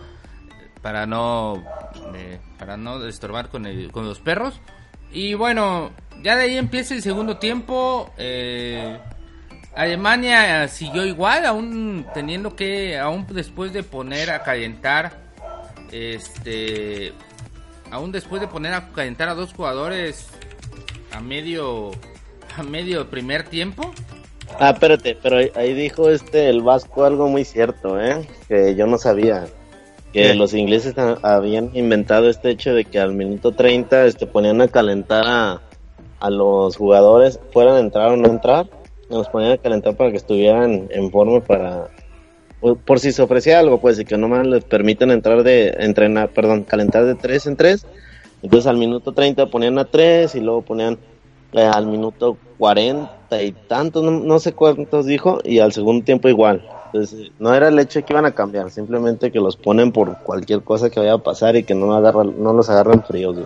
para no eh, para no estorbar con el- con los perros. Y bueno, ya de ahí empieza el segundo tiempo. eh, Alemania siguió igual, aún teniendo que, aún después de poner a calentar, este, aún después de poner a calentar a dos jugadores a medio, a medio primer tiempo. Ah, espérate, pero ahí, dijo este el Vasco algo muy cierto, ¿eh? Que yo no sabía. Que ¿Qué? los ingleses ha- habían inventado este hecho de que al minuto 30 este, ponían a calentar a, a los jugadores, fueran a entrar o no entrar, los ponían a calentar para que estuvieran en forma para... Por, si se ofrecía algo, pues, y que nomás les permiten entrar de... entrenar, perdón, calentar de 3 en 3. Entonces al minuto 30 ponían a 3 y luego ponían eh, al minuto 40 y tantos, no, no sé cuántos dijo, y al segundo tiempo igual. Entonces, no era el hecho de que iban a cambiar, simplemente que los ponen por cualquier cosa que vaya a pasar y que no, los agarren fríos.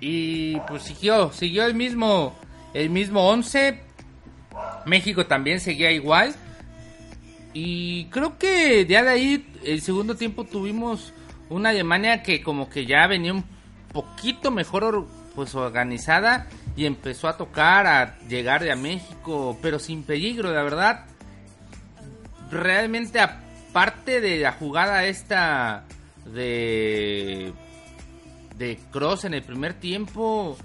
Y pues siguió, siguió el mismo, el mismo 11. México también seguía igual. Y creo que ya de ahí, el segundo tiempo tuvimos una Alemania que como que ya venía un poquito mejor or- pues organizada y empezó a tocar, a llegar a México, pero sin peligro, la verdad. Realmente aparte de la jugada esta de de Cross en el primer tiempo,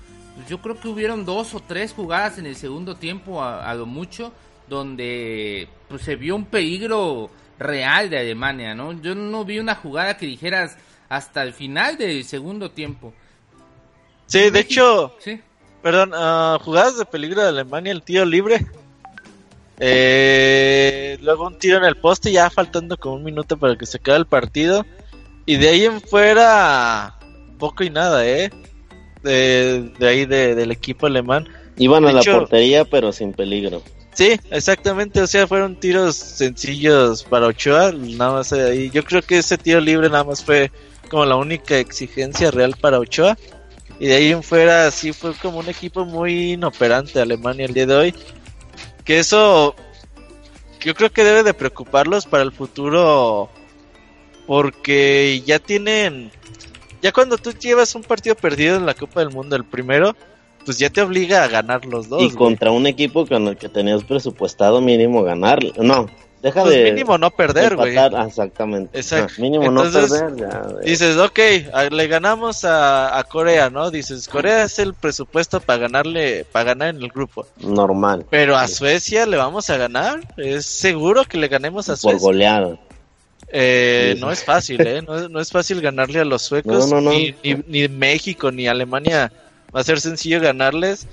yo creo que hubieron dos o tres jugadas en el segundo tiempo a lo mucho donde pues se vio un peligro real de Alemania, ¿no? Yo no vi una jugada que dijeras hasta el final del segundo tiempo. Sí, de México- hecho, Sí. perdón, ah, jugadas de peligro de Alemania, el tiro libre. Eh, luego un tiro en el poste, ya faltando como un minuto para que se acabe el partido. Y de ahí en fuera, poco y nada, ¿eh? De, de ahí de- del equipo alemán. Iban a la portería, pero sin peligro. Sí, exactamente, o sea, fueron tiros sencillos para Ochoa, nada más ahí. Yo creo que ese tiro libre nada más fue como la única exigencia real para Ochoa. Y de ahí en fuera sí fue como un equipo muy inoperante Alemania el día de hoy. Que eso yo creo que debe de preocuparlos para el futuro porque ya tienen ya cuando tú llevas un partido perdido en la Copa del Mundo el primero, pues ya te obliga a ganar los dos. y güey. contra un equipo con el que tenías presupuestado mínimo ganar. No, deja Pues de... mínimo no perder, güey. Ah, exactamente. Exacto. Ah, mínimo Entonces, no perder. ya, güey. Dices, ok, le ganamos a, a Corea, ¿no? Dices, Corea es el presupuesto para ganarle, para ganar en el grupo. Normal. Pero a. Suecia le vamos a ganar. Es seguro que le ganemos a Por Suecia. golear. Eh, Sí. no es fácil, ¿eh? No, no es fácil ganarle a los suecos. No, no, no. Ni, ni, ni México ni Alemania va a ser sencillo ganarles.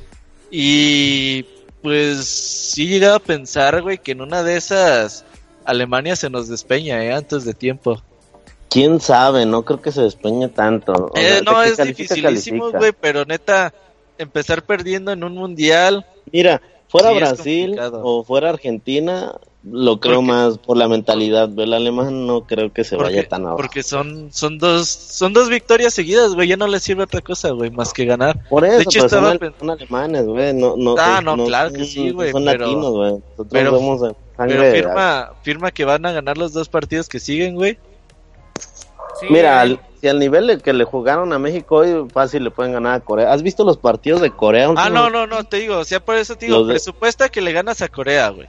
Y pues sí he llegado a pensar, güey, que en una de esas Alemania se nos despeña, ¿eh? Antes de tiempo. ¿Quién sabe? No creo que se despeñe tanto. O Eh, sea, no, es califica, dificilísimo, güey, pero neta, empezar perdiendo en un mundial. Mira, fuera Sí, Brasil o fuera Argentina, lo creo Porque- más por la mentalidad. Pero el alemán no creo que se Porque, vaya tan abajo. porque son, son dos, son dos victorias seguidas, güey, ya no les sirve otra cosa, güey, más que ganar. Por eso, de hecho, son, estaba son alemanes, güey. No, no, Ah, son- no, claro que sí, güey, Son pero- latinos, güey. Nosotros pero- a- de- firma, firma que van a ganar los dos partidos que siguen, güey. Sí, Mira, al- si al nivel de que le jugaron a México hoy, fácil le pueden ganar a Corea. ¿Has visto los partidos de Corea? Ah, no, no, no, te digo, o sea, por eso te digo, Los de- presupuesta que le ganas a Corea, güey.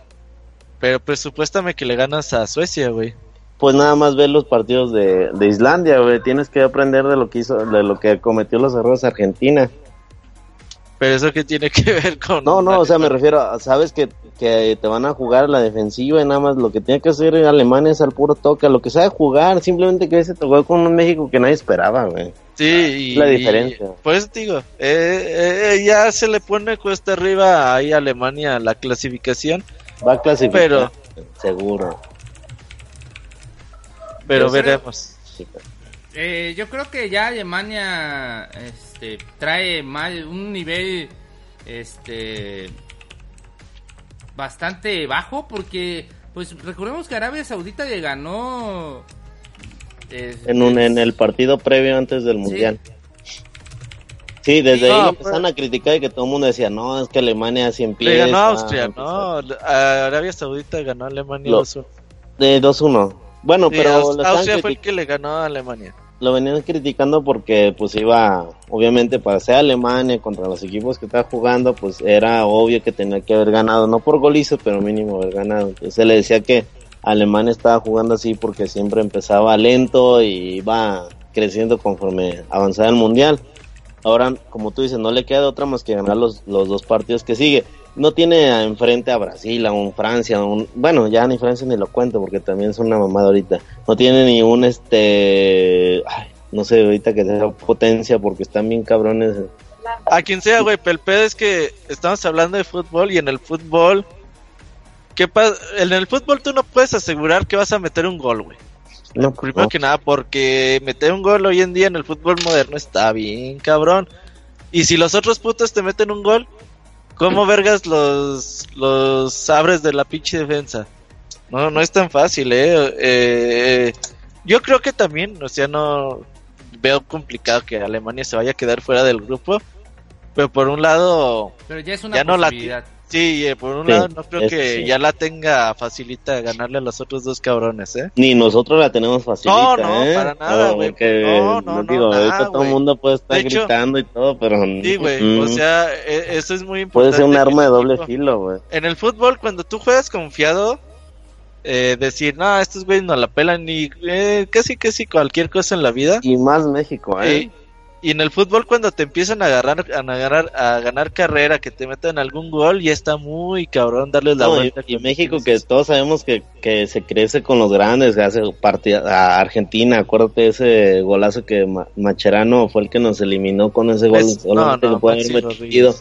Pero presupuéstame que le ganas a Suecia, güey. Pues nada más ver los partidos de, de Islandia, güey. Tienes que aprender de lo que hizo, de lo que cometió los errores Argentina. Pero eso que tiene que ver con... No, no, o sea, me refiero a, sabes que, que te van a jugar a la defensiva y nada más lo que tiene que hacer Alemania es al puro toque, a lo que sabe jugar, simplemente que se tocó con un México que nadie esperaba, güey. Sí, y, La diferencia. te digo, eh, eh, ya se le pone cuesta arriba ahí a Alemania la clasificación, Va a clasificar, Pero- seguro. pero Yo creo- veremos. Eh, yo creo que ya Alemania este, trae mal un nivel este bastante bajo porque pues recordemos que Arabia Saudita le ganó eh, En, un, en el partido previo antes del mundial. Sí, desde No, ahí lo pues- empezaron a criticar y que todo el mundo decía, no, es que Alemania así Le empieza. ganó a Austria, ¿no? A Arabia Saudita ganó a Alemania Lo- 2-1. De 2-1. Bueno, Sí, pero Austria fue el que le ganó a Alemania. lo venían criticando porque pues iba, obviamente para ser Alemania contra los equipos que estaba jugando, pues era obvio que tenía que haber ganado, no por golizo, pero mínimo haber ganado. Entonces se le decía que Alemania estaba jugando así porque siempre empezaba lento y iba creciendo conforme avanzaba el mundial. Ahora, como tú dices, no le queda otra más que ganar los, los dos partidos que sigue. No tiene enfrente a Brasil, a un Francia, a un, bueno, ya ni Francia ni lo cuento porque también es una mamada ahorita. No tiene ni un este, ay, no sé, ahorita que sea potencia porque están bien cabrones. A quien sea, güey, pero el pedo es que estamos hablando de fútbol y en el fútbol... ¿qué pa- en el fútbol tú no puedes asegurar que vas a meter un gol, güey. No, Primero no. que nada, porque meter un gol hoy en día en el fútbol moderno está bien, cabrón. Y si los otros putos te meten un gol, ¿cómo vergas los, los abres de la pinche defensa? No, no es tan fácil, eh. Eh, Yo creo que también, o sea, no veo complicado que Alemania se vaya a quedar fuera del grupo. Pero por un lado, pero ya es una ya no la. Sí, eh, por un Sí, lado no creo que sí. ya la tenga facilita ganarle a los otros dos cabrones, eh. Ni nosotros la tenemos facilita, No, no, ¿eh? para nada, güey. No, no, no, digo, nada, ahorita todo el mundo puede estar hecho- gritando y todo, pero... Sí, güey. mm, O sea, e- eso es muy importante. puede ser un arma de doble equipo- filo, güey. En el fútbol, cuando tú juegas confiado, eh, decir, no, estos güeyes no la pelan ni eh, casi, casi cualquier cosa en la vida. Y más México, ¿eh? Y, en el fútbol, cuando te empiezan a agarrar, a agarrar, a ganar carrera, que te metan algún gol, ya está muy cabrón darles la No, vuelta. y México, que todos sabemos que, que se crece con los grandes, que hace partida a Argentina, acuérdate ese golazo que Ma- Macherano fue el que nos eliminó con ese gol, Es- solamente no, no, metido.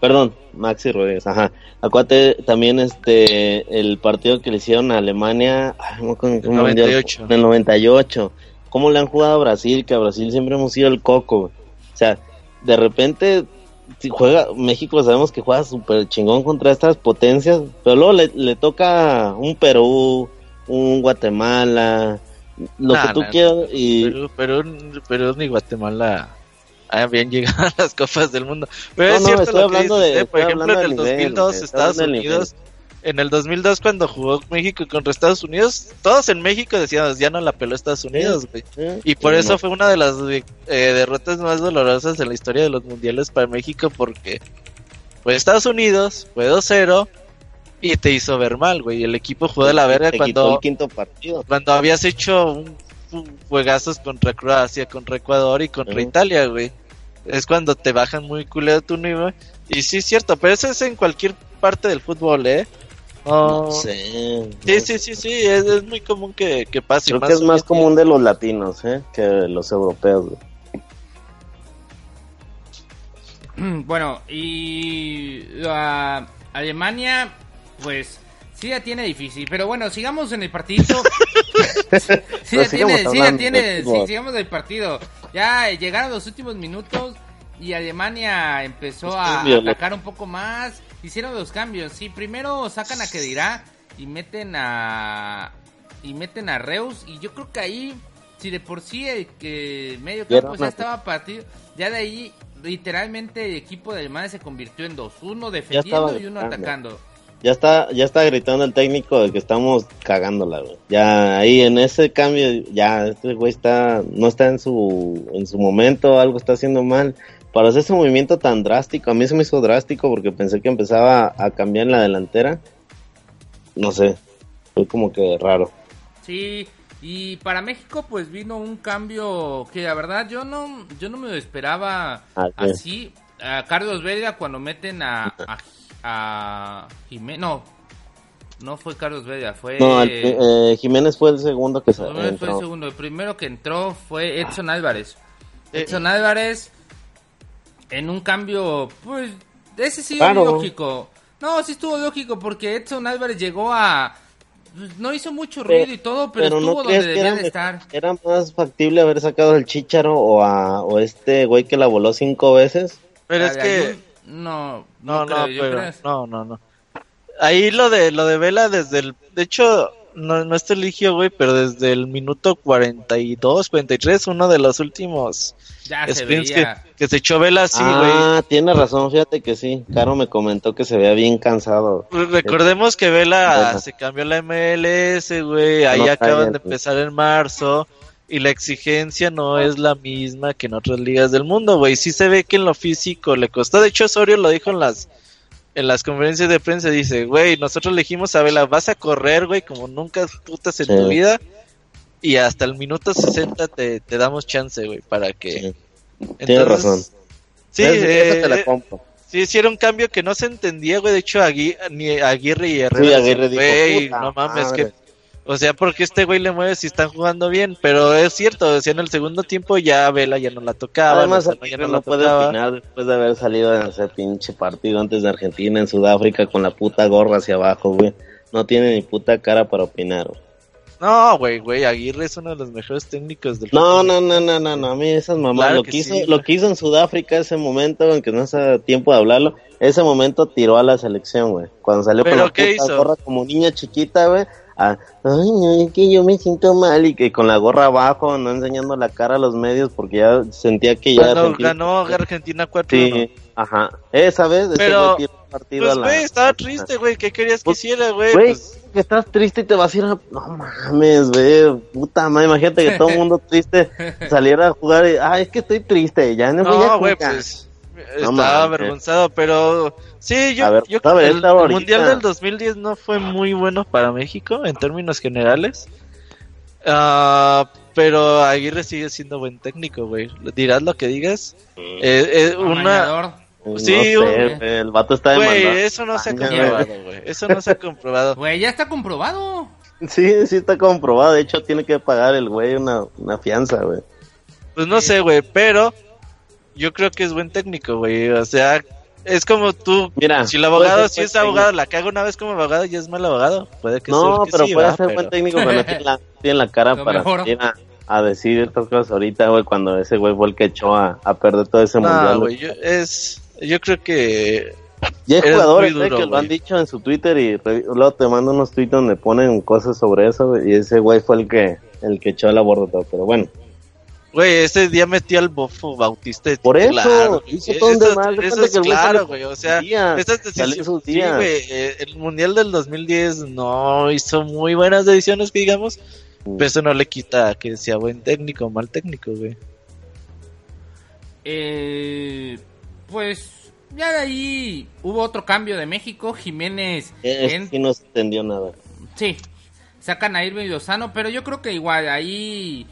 Perdón, Maxi Rodríguez, ajá. Acuérdate también este el partido que le hicieron a Alemania, ay, no me acuerdo en qué El mundial 98. fue, en el 98. ¿Cómo le han jugado a Brasil? Que a Brasil siempre hemos sido el coco. güey. O sea, de repente si juega México sabemos que juega súper chingón contra estas potencias, pero luego le, le toca un Perú, un Guatemala, lo Nah, que tú nah, quieras y Perú, Perú, Perú ni Guatemala habían llegado a las copas del mundo. Pero No, es no, cierto estoy lo que hablando dices, de- ¿eh? Por ejemplo, en el nivel, 2002 estoy Estados Unidos, en el 2002 cuando jugó México contra Estados Unidos, todos en México decíamos, ya no la peló Estados Unidos, güey. ¿eh? Y por Sí, eso no. fue una de las eh, derrotas más dolorosas en la historia de los mundiales para México porque fue Estados Unidos, fue 2-0 y te hizo ver mal, güey. El equipo jugó de la verga Te quitó cuando el quinto partido. cuando habías hecho un, un juegazos contra Croacia, contra Ecuador y contra. Italia, güey. Es cuando te bajan muy culero tu nivel. Y sí, es cierto, pero eso es en cualquier parte del fútbol, ¿eh? No sé. Sí, sí, sí, sí, es, es muy común que, que pase. Creo más que es más común de los latinos, ¿eh? Que de los europeos. güey. Bueno, y la Alemania, pues sí la tiene difícil, pero bueno, sigamos en el partidito. sí, la sigamos tiene, sí la tiene, sí, sigamos del partido. Ya llegaron los últimos minutos y Alemania empezó a atacar un poco más. Hicieron los cambios, sí, primero sacan a Kedirá y meten a y meten a Reus y yo creo que ahí si de por sí el que medio campo ya estaba partido, ya de ahí literalmente el equipo de Alemania se convirtió en dos, uno defendiendo y uno atacando. ya está, ya está gritando el técnico de que estamos cagándola, güey. Ya ahí en ese cambio, ya este güey está, no está en su, en su momento, algo está haciendo mal. Para hacer ese movimiento tan drástico, a mí se me hizo drástico porque pensé que empezaba a cambiar en la delantera. No sé, fue como que raro. Sí, y para México pues vino un cambio que la verdad yo no, yo no me lo esperaba Ah, así. A Carlos Vela cuando meten a, a, a Jiménez, no, no fue Carlos Vela, fue... No, el- eh, Jiménez fue el segundo que Jiménez fue el entró. segundo. El primero que entró fue Edson Álvarez. Edson Álvarez en un cambio, pues, ese sí Claro. lógico. No, sí estuvo lógico porque Edson Álvarez llegó a... pues, No hizo mucho ruido y todo, pero, estuvo donde crees que debía era, de estar. era más factible haber sacado el Chicharo o a o este güey que la voló cinco veces? Pero es de que No, no, no, no, creo, yo pero- creo- no, no, no. Ahí lo de lo de Vela desde el de hecho no no está eligio, güey, pero desde el minuto 42, 43, uno de los últimos Ya se que, que se echó Vela así, güey. ah, tiene razón, fíjate que sí. Caro me comentó que se veía bien cansado. Recordemos que Vela se cambió la MLS, güey, ahí No acaban de empezar en marzo y la exigencia no es la misma que en otras ligas del mundo, güey. Sí se ve que en lo físico le costó. De hecho, Osorio lo dijo en las en las conferencias de prensa, dice, güey, nosotros elegimos a Vela, vas a correr, güey, como nunca putas en Sí. tu vida y hasta el minuto 60 te, te damos chance, güey, para que... Sí. Tienes Entonces, razón. Sí, eh, te la eh, compro. Sí, sí, era un cambio que no se entendía, güey. De hecho, Agui- ni Aguirre y Herrera. Sí, Aguirre dijo, güey, "Puta no mames, madre". que. O sea, porque este güey le mueve si están jugando bien. Pero es cierto, decía en el segundo tiempo ya Vela ya no la tocaba. Además, Lozano ya no la puede tocaba. opinar después de haber salido en ese pinche partido antes de Argentina en Sudáfrica con la puta gorra hacia abajo, güey. No tiene ni puta cara para opinar. güey. No, güey, güey. Aguirre es uno de los mejores técnicos del No, no, no, no, no, no, a mí esas mamás, Claro lo, que hizo, sí, lo que hizo en Sudáfrica ese momento, aunque no hace tiempo de hablarlo, ese momento tiró a la selección, güey. Cuando salió con ¿Pero la puta hizo? gorra como niña chiquita, güey. A, Ay, no, es que yo me siento mal y que con la gorra abajo, no enseñando la cara a los medios porque ya sentía que ya... Cuando Argentina- ganó Argentina 4-1. Sí, ajá. Esa vez, Pero, partido Pues, la- güey, estaba triste, güey. ¿Qué querías que Pues, hiciera, güey? Güey, Pues, que estás triste y te vas a ir a... No mames, güey, puta madre, imagínate que todo el mundo triste saliera a jugar y... Ah, es que estoy triste, ya no, voy a no, güey, jugar". pues. Estaba avergonzado, pero sí, yo, ver, yo a ver, el, mundial del 2010 no fue muy bueno para México en términos generales. Ah, pero Aguirre sigue siendo buen técnico, güey. Dirás lo que digas. Eh, eh, una. No Sí, sé, un- güey, el vato está güey, demandado. eso no se ha comprobado, güey. Eso no se ha comprobado. Güey, ya está comprobado. Sí, sí está comprobado, de hecho tiene que pagar el güey una, una fianza, güey. Pues no sé, güey, pero yo creo que es buen técnico, güey. O sea, es como tú. Mira, si el abogado, si es abogado, la caga una vez como abogado y es mal abogado. Puede que No, que pero sí, puede ¿va? ser Pero- buen técnico cuando tiene la, tiene la cara Lo para salir a, a decir estas cosas ahorita, güey, cuando ese güey fue el que echó a, a perder todo ese mundial. No, güey, yo, es, yo creo que Y hay jugadores eh, duro, que lo han dicho en su Twitter y luego te mando unos tweets donde ponen cosas sobre eso güey, y ese güey fue el que el que echó la borda todo, pero bueno. Güey, ese día metí al bofo Bautista de Por eso, güey. hizo todo un eso cuenta es que claro, güey, o sea, salió decisiones, sí, güey, eh, el Mundial del 2010 no hizo muy buenas decisiones, que digamos, Mm. pero eso no le quita que sea buen técnico o mal técnico, güey. Eh, pues ya de ahí hubo otro cambio de México. Jiménez, Es en- que no se entendió nada. sí, sacan a Irving Lozano, pero yo creo que igual ahí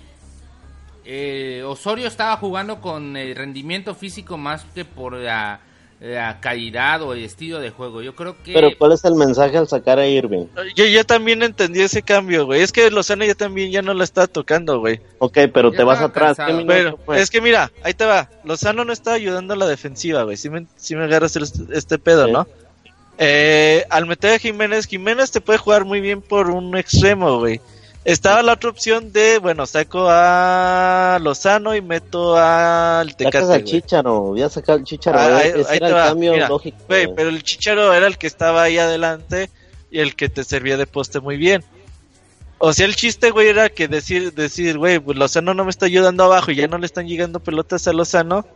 eh, Osorio estaba jugando con el rendimiento físico más que por la, la calidad o el estilo de juego. Yo creo que Pero ¿cuál es el mensaje al sacar a Irving? Yo, yo también entendí ese cambio, güey. Es que Lozano ya también ya no la está tocando, güey. Ok, pero Ya te vas atrás. cansado. ¿Qué minuto Pero fue? es que mira, ahí te va. Lozano no está ayudando a la defensiva, güey. Si me, sí me agarras el- este pedo, Sí. ¿no? Eh, al meter a Jiménez, Jiménez te puede jugar muy bien por un extremo, güey. Estaba la otra opción de, bueno, saco a Lozano y meto al Sacas Tecate, al. Chicharo, ya sacar al Chicharo. Ah, ahí- ese ahí era te el va, cambio mira, lógico. Pero el Chicharo era el que estaba ahí adelante y el que te servía de poste muy bien. O sea, el chiste, güey, era que decir, decir, güey, pues Lozano no me está ayudando abajo y ya no le están llegando pelotas a Lozano.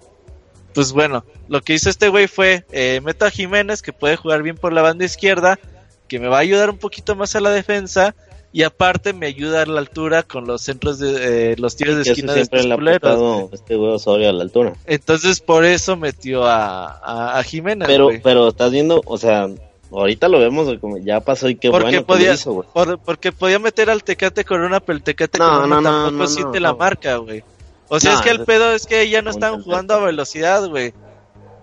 Pues bueno, lo que hizo este güey fue, eh, meto a Jiménez, que puede jugar bien por la banda izquierda, que me va a ayudar un poquito más a la defensa y aparte me ayuda a la altura con los centros de eh, los tiros de Que esquina de estos culeros, este güey Osorio a la altura. Entonces por eso metió a, a, a Jiménez, Pero, pero estás viendo, o sea, ahorita lo vemos, como ya pasó y qué porque bueno que podía, lo hizo, güey. por- porque podía meter al Tecate Corona, pero el Tecate No, Corona no, no, tampoco siente la marca, güey. O sea, es que el pedo es que ya no están jugando a velocidad, güey.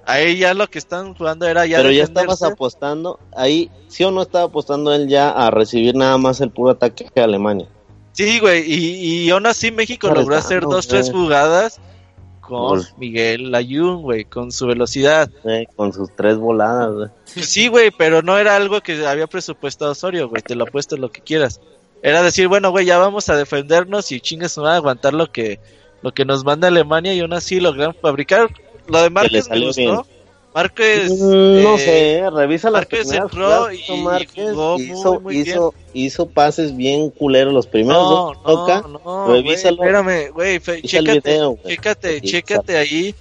Ahí ya lo que están jugando era ya Pero ya estabas apostando, ahí, sí o no estaba apostando él ya a recibir nada más el puro ataque de Alemania. Sí, güey, y, y aún así México Por logró hacer no, dos, güey. tres jugadas con Miguel Layún, güey, con su velocidad. eh, con sus tres voladas, güey. Pues sí, güey, pero no era algo que había presupuestado Osorio, güey, te lo apuesto lo que quieras. Era decir, bueno, güey, ya vamos a defendernos y chingas va a aguantar lo que lo que nos manda Alemania y aún así logran fabricar. Lo de Márquez me gustó. bien. Márquez, no eh, sé, revisa las Márquez primeras entró y- hizo y Márquez, jugó muy, hizo, muy hizo, hizo pases bien culeros los primeros No, dos que toca, no, no, revísalo. espérame, güey, chécate, video, güey. chécate, chécate ahí.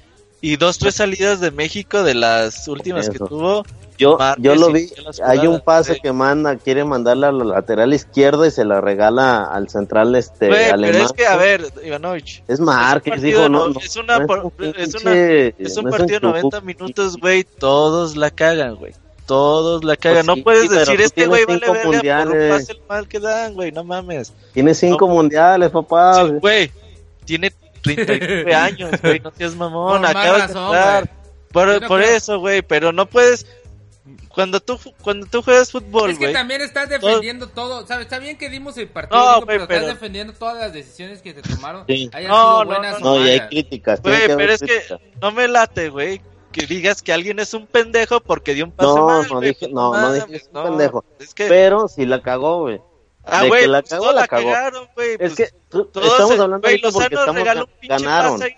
Y dos, tres salidas de México de las últimas que tuvo. Yo, Márquez yo lo vi, hay un pase que manda, quiere mandarle a la lateral izquierda y se la regala al central este alemán. pero es que, a ver, Ivanovich. Es Márquez, dijo, no, no- no, es una no es pinche- una- Es un no partido de 90 club. minutos, güey. Todos la cagan, güey. Todos la cagan. Pues no sí, puedes decir, este güey vale verga por un pase el mal que dan, güey. No mames. Tiene cinco No. mundiales, papá. Sí, güey, tiene 39 años, güey. No seas mamón. Por Acabas de razón, güey. Por, Yo no por creo- eso, güey. Pero no puedes. Cuando tú, cuando tú juegas fútbol, Es que güey. también estás defendiendo todo, ¿sabes? Está bien que dimos el partido, No, güey, pero, pero- estás defendiendo todas las decisiones que se tomaron. Sí. Hayan No, sido no, buenas no, o No, y hay críticas. Güey, pero es que no me late, güey. Que digas que alguien es un pendejo porque dio un pase No, mal, no güey, dije- no, no dije que es un pendejo. Es que, Pero sí la cagó, güey. Ah, de güey, que la pues cagó, la la cagó. cagaron, güey. Es pues, que estamos hablando ahorita porque estamos regaló un pinche ganaron. pase ahí,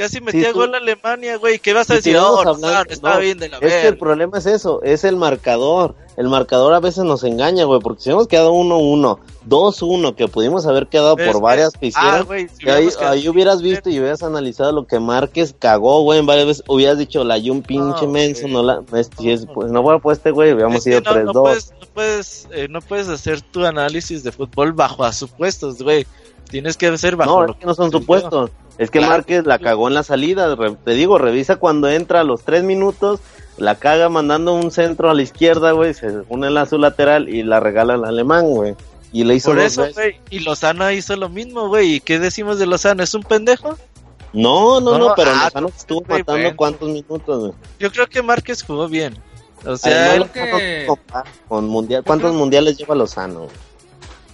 Casi metía Sí, gol a Alemania, güey. ¿Qué vas a decir? Oh, hablando- Lozano, está no, bien de la Es que el problema es eso, es el marcador. El marcador a veces nos engaña, güey, porque si hemos quedado 1-1, 2-1, que pudimos haber quedado por varias que hicieron, Ah, güey, si que ahí, quedado- ahí hubieras visto y hubieras analizado lo que Márquez cagó, güey, en varias veces hubieras dicho, la un pinche No, menso, no la, es- pues no fuera por este güey, hubiéramos ido no, no 3-2. puedes, no, puedes, eh, no puedes hacer tu análisis de fútbol bajo a supuestos, güey. Tienes que hacer bajo No, es que no son supuestos. Es que Claro. Márquez la cagó en la salida. Te digo, revisa cuando entra a los tres minutos, la caga mandando un centro a la izquierda, güey. Se une en la su lateral y la regala al alemán, güey. Y le hizo Por dos eso, güey. Y Lozano hizo lo mismo, güey. ¿Y qué decimos de Lozano? ¿Es un pendejo? No, no, No, no, pero ah, Lozano estuvo matando bueno. cuántos minutos, güey. Yo creo que Márquez jugó bien. O sea, que- con mundial, ¿Cuántos creo- mundiales lleva Lozano?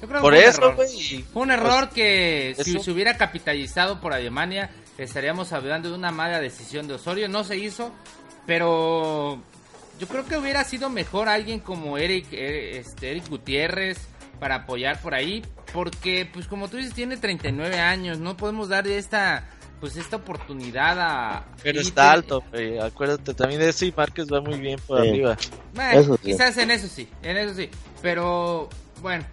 Yo creo que por eso, error. güey. Fue un error que si eso- se hubiera capitalizado por Alemania, estaríamos hablando de una mala decisión de Osorio. No se hizo, pero yo creo que hubiera sido mejor alguien como Eric, eh, este, Eric Gutiérrez para apoyar por ahí, porque pues como tú dices tiene 39 años, no podemos darle esta pues esta oportunidad a Pero está te- alto, güey. Acuérdate también de eso y Márquez va muy bien por Sí. arriba. Bueno, Eso sí. quizás en eso sí, en eso sí. Pero bueno,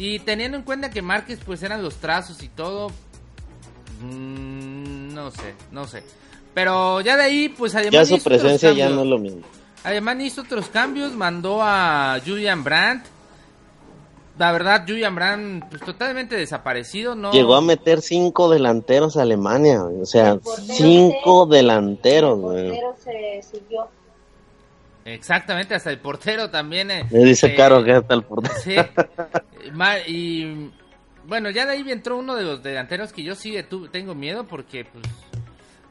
y teniendo en cuenta que Márquez pues eran los trazos y todo, mm, no sé, no sé. Pero ya de ahí pues Ya Alemania su hizo otros presencia ya cambios. no es lo mismo. Alemania hizo otros cambios, mandó a Julian Brandt. La verdad, Julian Brandt pues totalmente desaparecido, no Llegó a meter cinco delanteros a Alemania, güey. O sea, cinco se- delanteros, El güey. se siguió. Exactamente, hasta el portero también. eh, Me dice eh, Caro que hasta el portero. Sí. Y bueno, ya de ahí entró uno de los delanteros que yo sí tengo miedo porque pues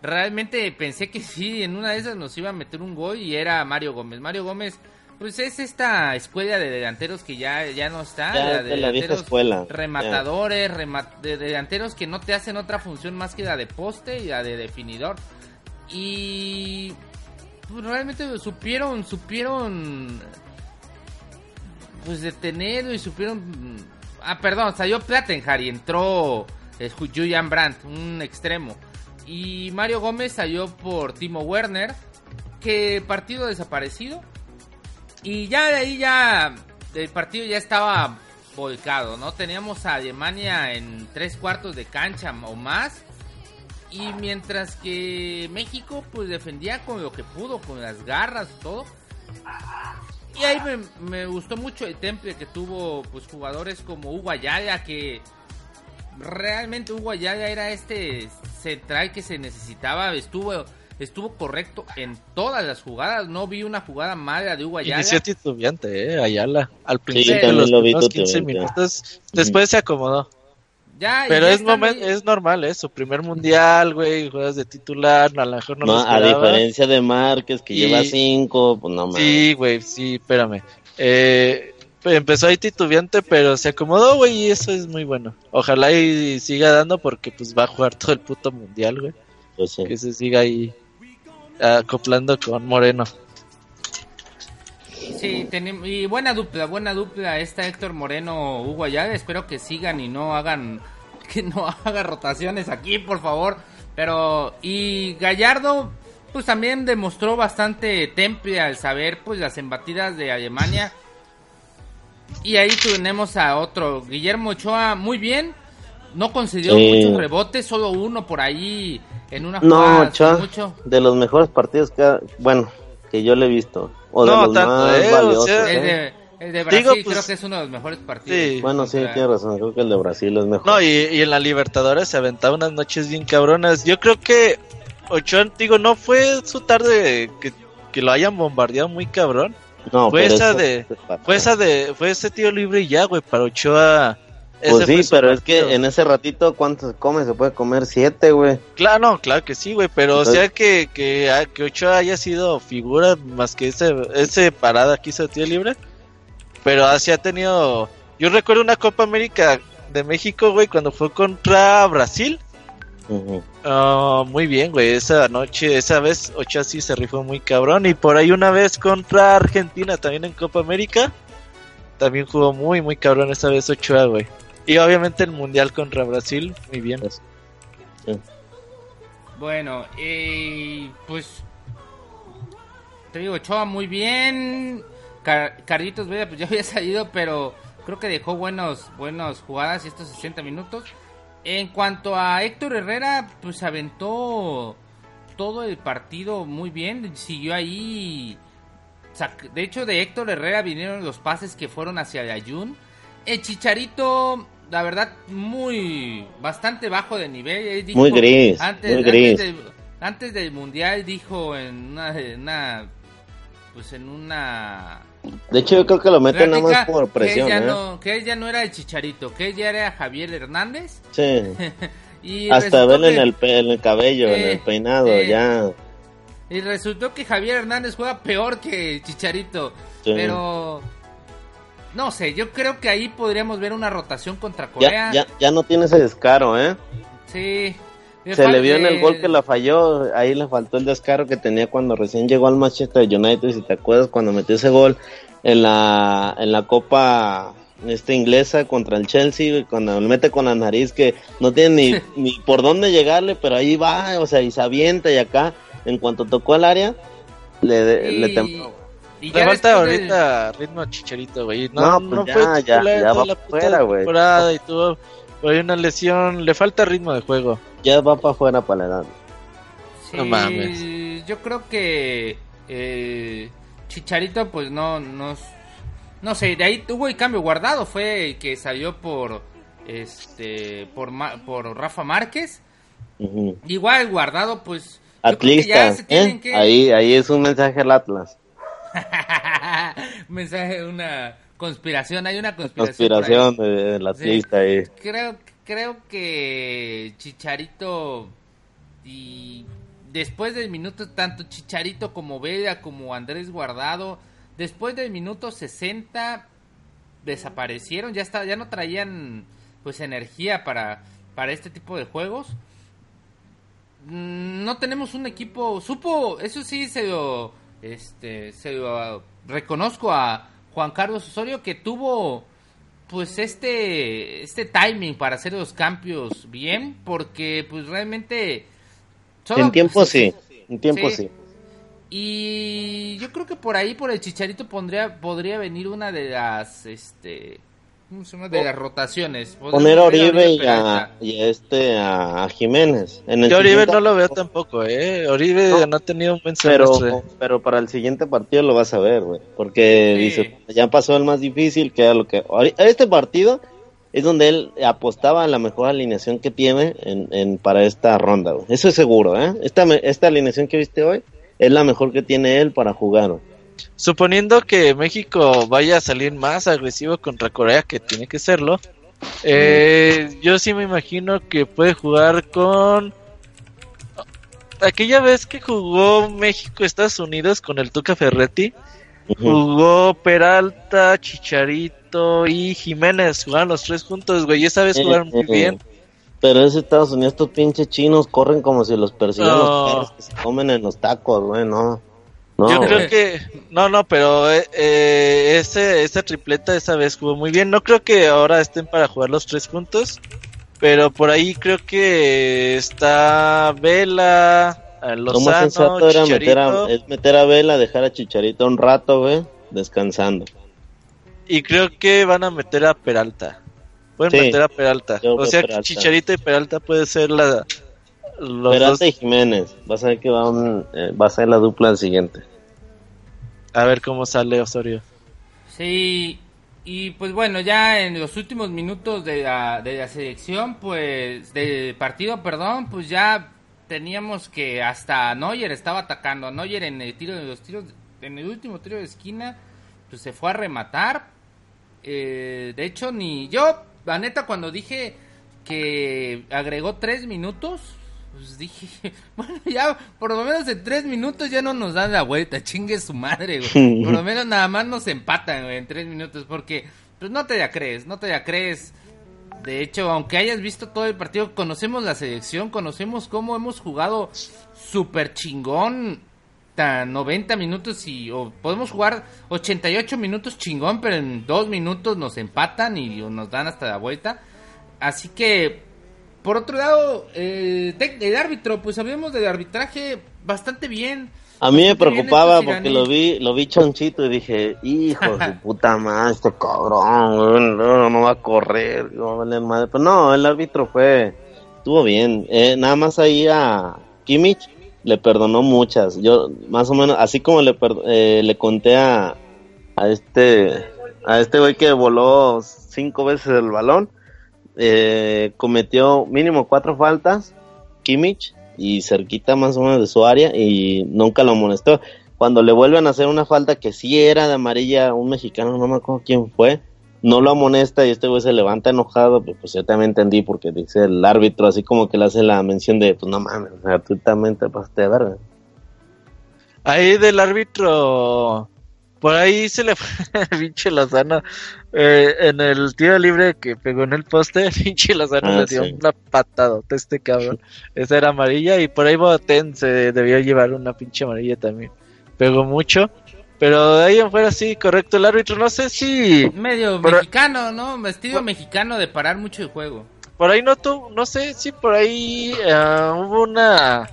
realmente pensé que sí, en una de esas nos iba a meter un gol y era Mario Gómez. Mario Gómez pues es esta escuela de delanteros que ya, ya no está, Ya, la de la vieja escuela. rematadores, rema- de delanteros que no te hacen otra función más que la de poste y la de definidor. Y realmente supieron, supieron pues detenerlo y supieron ah perdón salió Plattenhar y entró eh, Julian Brandt un extremo y Mario Gómez salió por Timo Werner que partido desaparecido y ya de ahí ya el partido ya estaba volcado no teníamos a Alemania en tres cuartos de cancha o más y mientras que México pues defendía con lo que pudo con las garras todo Y ahí me, me gustó mucho el temple que tuvo pues jugadores como Hugo Ayala que realmente Hugo Ayala era este central que se necesitaba, estuvo estuvo correcto en todas las jugadas, no vi una jugada mala de Hugo Ayala. Inició titubeante, eh, Ayala. Al Sí, principio de los lo vi primeros 15 titubeante. minutos, después se acomodó. Ya, Pero ya es, está momen- muy- es normal, ¿eh? Su primer mundial, güey, juegas de titular, a lo mejor no, No, lo a diferencia de Márquez, que Y- lleva cinco, pues no mames. Sí, güey, sí, espérame. Eh, empezó ahí titubeante, pero se acomodó, güey, y eso es muy bueno. Ojalá y siga dando porque pues va a jugar todo el puto mundial, güey. Pues sí. Que se siga ahí acoplando con Moreno. Sí, tenem- y buena dupla, buena dupla esta Héctor Moreno, Hugo Ayala, espero que sigan y no hagan que no haga rotaciones aquí, por favor. Pero y Gallardo pues también demostró bastante temple al saber pues las embatidas de Alemania. Y ahí tenemos a otro Guillermo Ochoa muy bien. No concedió Sí. muchos rebotes, solo uno por ahí en una No, jugada sin Ochoa, mucho. de los mejores partidos que, ha- bueno, que yo le he visto. O de No, los tanto, más eh, o valiosos. sea, El ¿eh? de, el de Brasil Digo, pues, creo que es uno de los mejores partidos. sí. Bueno, sí, tiene razón. Creo que el de Brasil es mejor. No, y, y en la Libertadores se aventaba unas noches bien cabronas. Yo creo que Ochoa, digo, no fue su tarde que, que lo hayan bombardeado muy cabrón. No, fue pero esa de-. Fue esa de, fue ese tío libre y ya, güey, para Ochoa. Pues sí, pero es que en ese ratito, ¿cuánto se come? Se puede comer siete, güey. Claro, no, claro que sí, güey, pero o sea que, que, ah, que Ochoa haya sido figura más que ese, ese parada que hizo tío libre, pero así ha tenido, yo recuerdo una Copa América de México, güey, cuando fue contra Brasil, Ujú. Ah, muy bien, güey, esa noche, esa vez Ochoa sí se rifó muy cabrón, y por ahí una vez contra Argentina también en Copa América, también jugó muy, muy cabrón esa vez Ochoa, güey. Y obviamente el Mundial contra Brasil, muy bien. Bueno, eh, pues te digo, Ochoa muy bien. Car- Carlitos pues ya había salido, pero creo que dejó buenos buenas jugadas estos 60 minutos. En cuanto a Héctor Herrera, pues aventó todo el partido muy bien, siguió ahí. De hecho, de Héctor Herrera vinieron los pases que fueron hacia Ayun. El Chicharito, la verdad, muy bastante bajo de nivel. Dijo- Muy gris, antes, muy antes del- antes del mundial dijo en una, en una pues en una De hecho, yo creo que lo meten nada más por presión, que él, ya ¿eh? no, que él ya no era el Chicharito, que él ya era Javier Hernández. Sí. Y Hasta verle en que- el, en el cabello, en Eh, el peinado, eh. ya. Y resultó que Javier Hernández juega peor que Chicharito. Sí. Pero no sé, yo creo que ahí podríamos ver una rotación contra Corea. ya, ya no tiene ese descaro, ¿eh? Sí. Se le vio en el gol que la falló, ahí le faltó el descaro que tenía cuando recién llegó al Manchester United, si te acuerdas, cuando metió ese gol en la, en la Copa este inglesa contra el Chelsea, cuando le mete con la nariz que no tiene ni, ni por dónde llegarle, pero ahí va, o sea, y se avienta y acá, en cuanto tocó el área, le, Y- le tembló. Y Le ya falta ahorita ritmo a Chicharito, güey. No, No, no, pues fue ya, ya, titular ya toda va la fuera, güey. temporada y tuvo por ahí una lesión. Le falta ritmo de juego. Ya va para afuera para la edad. Sí, No mames. Yo creo que eh, Chicharito, pues no, no, no sé. De ahí tuvo el cambio guardado, fue el que salió por, este, por, por Rafa Márquez. Ujú. Igual guardado, pues. ya tienen ¿eh? que- Ahí, ahí es un mensaje al Atlas. Mensaje, una conspiración, hay una conspiración. Conspiración de- del atlista ahí. Creo, creo que Chicharito y después del minuto, tanto Chicharito como Vega como Andrés Guardado, después del minuto 60 desaparecieron, ya está, ya no traían pues energía para, para este tipo de juegos. Mm, No tenemos un equipo, supo, eso sí se lo, este, se lo reconozco a Juan Carlos Osorio que tuvo pues este este timing para hacer los cambios bien porque pues realmente solo- En tiempo sí, en tiempo Sí. sí. y yo creo que por ahí por el chicharito pondría podría venir una de las este ¿cómo se llama? De las rotaciones. Poner a Oribe y a, y a este a, a Jiménez. En el Yo Oribe no lo veo tampoco, ¿eh? Oribe No. no, ha tenido un buen Pero, semestre. pero para el siguiente partido lo vas a ver, güey. Porque Sí. dice, ya pasó el más difícil, que era lo que... Este partido es donde él apostaba a la mejor alineación que tiene en, en- para esta ronda, güey. Eso es seguro, ¿eh? Esta, me- esta alineación que viste hoy es la mejor que tiene él para jugar, güey. Suponiendo que México vaya a salir más agresivo contra Corea, que tiene que serlo, eh, yo sí me imagino que puede jugar con... Aquella vez que jugó México-Estados Unidos con el Tuca Ferretti, jugó Peralta, Chicharito y Jiménez, jugaron los tres juntos, güey, esa vez jugaron muy Eh, bien. Pero es Estados Unidos, estos pinches chinos corren como si los persiguieran No. los perros que se comen en los tacos, güey, no. No, Yo creo que no, no, pero eh, eh, ese esa tripleta esa vez jugó muy bien. No creo que ahora estén para jugar los tres juntos, pero por ahí creo que está Vela, eh, Lo más Lozano, sensato era meter a, es meter a Vela, dejar a Chicharito un rato, güey, descansando. y creo que van a meter a Peralta. Pueden Sí, meter a Peralta. O sea, Peralta. Chicharito y Peralta puede ser la los Peralta dos. y Jiménez, vas a ver que va, un- eh, va a ser la dupla al siguiente. A ver cómo sale Osorio. Sí, y pues bueno, ya en los últimos minutos de la, de la selección, pues, del partido, perdón, pues ya teníamos que hasta Neuer estaba atacando. A Neuer en el tiro de los tiros, en el último tiro de esquina, pues se fue a rematar. Eh, de hecho, ni yo, la neta, cuando dije que agregó tres minutos, pues dije, bueno, ya por lo menos en tres minutos ya no nos dan la vuelta, chingue su madre, güey. Por lo menos nada más nos empatan, güey, en tres minutos, porque pues no te la crees, no te la crees. De hecho, aunque hayas visto todo el partido, conocemos la selección, conocemos cómo hemos jugado súper chingón, tan 90 minutos y o podemos jugar 88 minutos chingón, pero en dos minutos nos empatan y o nos dan hasta la vuelta. Así que, por otro lado, eh, el árbitro, pues hablemos del arbitraje bastante bien. A mí me preocupaba porque lo vi, lo vi chonchito y dije, hijo de puta madre, este cabrón, no, no va a correr, no va a valer madre. Pero no, el árbitro fue, estuvo bien. Eh, nada más ahí a Kimmich le perdonó muchas. Yo, más o menos, así como le, eh, le conté a, a este, a este güey que voló cinco veces el balón, eh, cometió mínimo cuatro faltas, Kimmich, y cerquita más o menos de su área, y nunca lo amonestó. Cuando le vuelven a hacer una falta que sí era de amarilla, un mexicano, no me acuerdo quién fue, no lo amonesta y este güey se levanta enojado, pues, pues yo también entendí porque dice el árbitro así como que le hace la mención de, pues no mames, o sea, tú también te pasaste de verga. Ahí del árbitro, por ahí se le fue el pinche Lozano eh, en el tiro libre que pegó en el poste. El pinche Lozano Ah, le dio sí. una patada a este cabrón. Esa era amarilla y por ahí Boateng se debió llevar una pinche amarilla también. Pegó mucho, pero de ahí en fuera sí, correcto el árbitro. No sé si Medio mexicano, ¿no? Vestido mexicano de parar mucho el juego. por ahí no tu, no sé si por ahí eh, hubo una.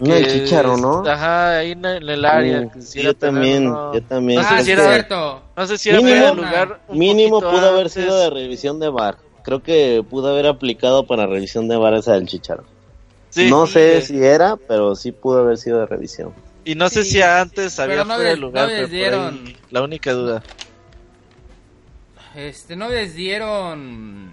No, el chicharo, ¿no? Ajá, ahí en el el área. Mm, que sí, yo tener también, uno- yo también. No sé ah, si sí, era- es cierto. No sé si era Mínimo- fuera de lugar. Mínimo pudo haber antes. sido de revisión de bar. Creo que pudo haber aplicado para revisión de bar esa del chicharo. Sí, no y, sé si era, pero sí pudo haber sido de revisión. Y no sé Sí, si antes había no fuera de les- lugar, no les pero dieron. la única duda. Este, no les dieron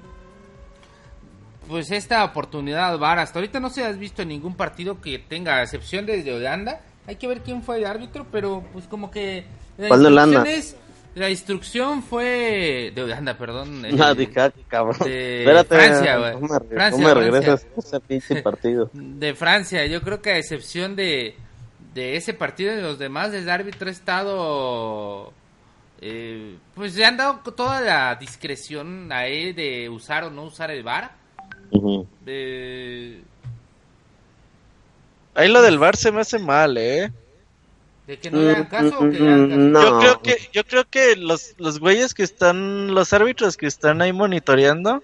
pues esta oportunidad al VAR. Hasta ahorita no se has visto en ningún partido que tenga a excepción desde Holanda. Hay que ver quién fue el árbitro, pero pues como que la ¿Cuál de Holanda? es- la instrucción fue de Holanda, perdón. eh, No, ah, cabrón. de Espérate, Francia, güey. no me, re- Francia, no me regresas a ese pinche partido. de Francia. Yo creo que a excepción de, de ese partido y los demás, el árbitro ha estado... eh, pues le han dado toda la discreción a él de usar o no usar el VAR. De, Ahí lo del bar se me hace mal, ¿eh? de que no le hagan caso o que le hagan caso. Mm, No. Yo creo que yo creo que los los güeyes que están los árbitros que están ahí monitoreando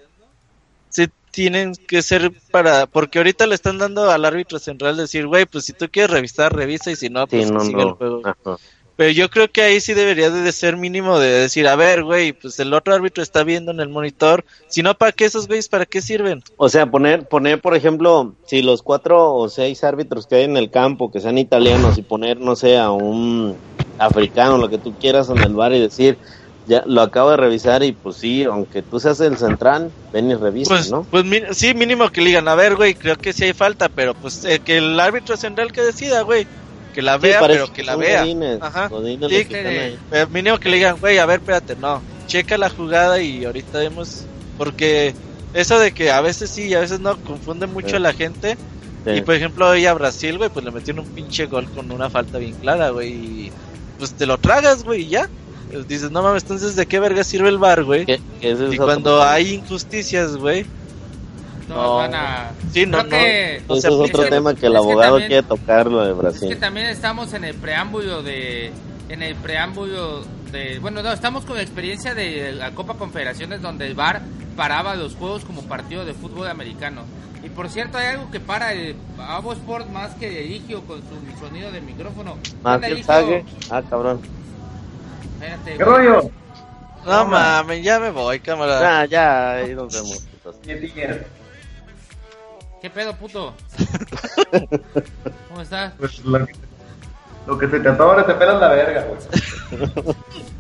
sí tienen que ser para porque ahorita le están dando al árbitro central decir, güey, pues si tú quieres revisar, revisa y si no, Sí, pues no, siga el juego. Ajá. Pero yo creo que ahí sí debería de ser mínimo de decir, a ver, güey, pues el otro árbitro está viendo en el monitor. Si no, ¿para qué esos güeyes? ¿Para qué sirven? O sea, poner, poner, por ejemplo, si los cuatro o seis árbitros que hay en el campo, que sean italianos, y poner, no sé, a un africano, lo que tú quieras en el bar y decir, ya lo acabo de revisar y pues sí, aunque tú seas el central, ven y revisa, Pues, ¿no? pues sí, mínimo que le digan, a ver, güey, creo que sí hay falta, pero pues eh, que el árbitro central que decida, güey. Que la vea, pero que la vea. godines, Ajá. godines Sí, que. Pero mínimo que le digan, güey, a ver, espérate, no, checa la jugada y ahorita vemos, porque eso de que a veces sí y a veces no, confunde mucho Sí. a la gente. Y por ejemplo, hoy a Brasil, güey, pues le metieron un pinche gol con una falta bien clara, güey, y pues te lo tragas, güey, y ya. Pues dices, no mames, entonces, ¿de qué verga sirve el bar, güey? Es Y cuando hay injusticias, güey, No, No. van a... Sí, no, Creo que- no Ese se es otro tema que el es que abogado también- quiere tocar, lo de Es que Brasil. también estamos en el preámbulo de. En el preámbulo de. Bueno, no, estamos con la experiencia de la Copa Confederaciones donde el VAR paraba los juegos como partido de fútbol americano. Y por cierto, hay algo que para el Avo Sport más que Eligio con su sonido de micrófono. Más que el. Ah, cabrón. Espérate, ¿Qué güey. rollo? no mames, ya me voy, cámara. Ah, ya, ahí nos vemos. ¿Qué pedo, puto? ¿Cómo estás? Pues lo que, lo que se te atore te pelas la verga, güey.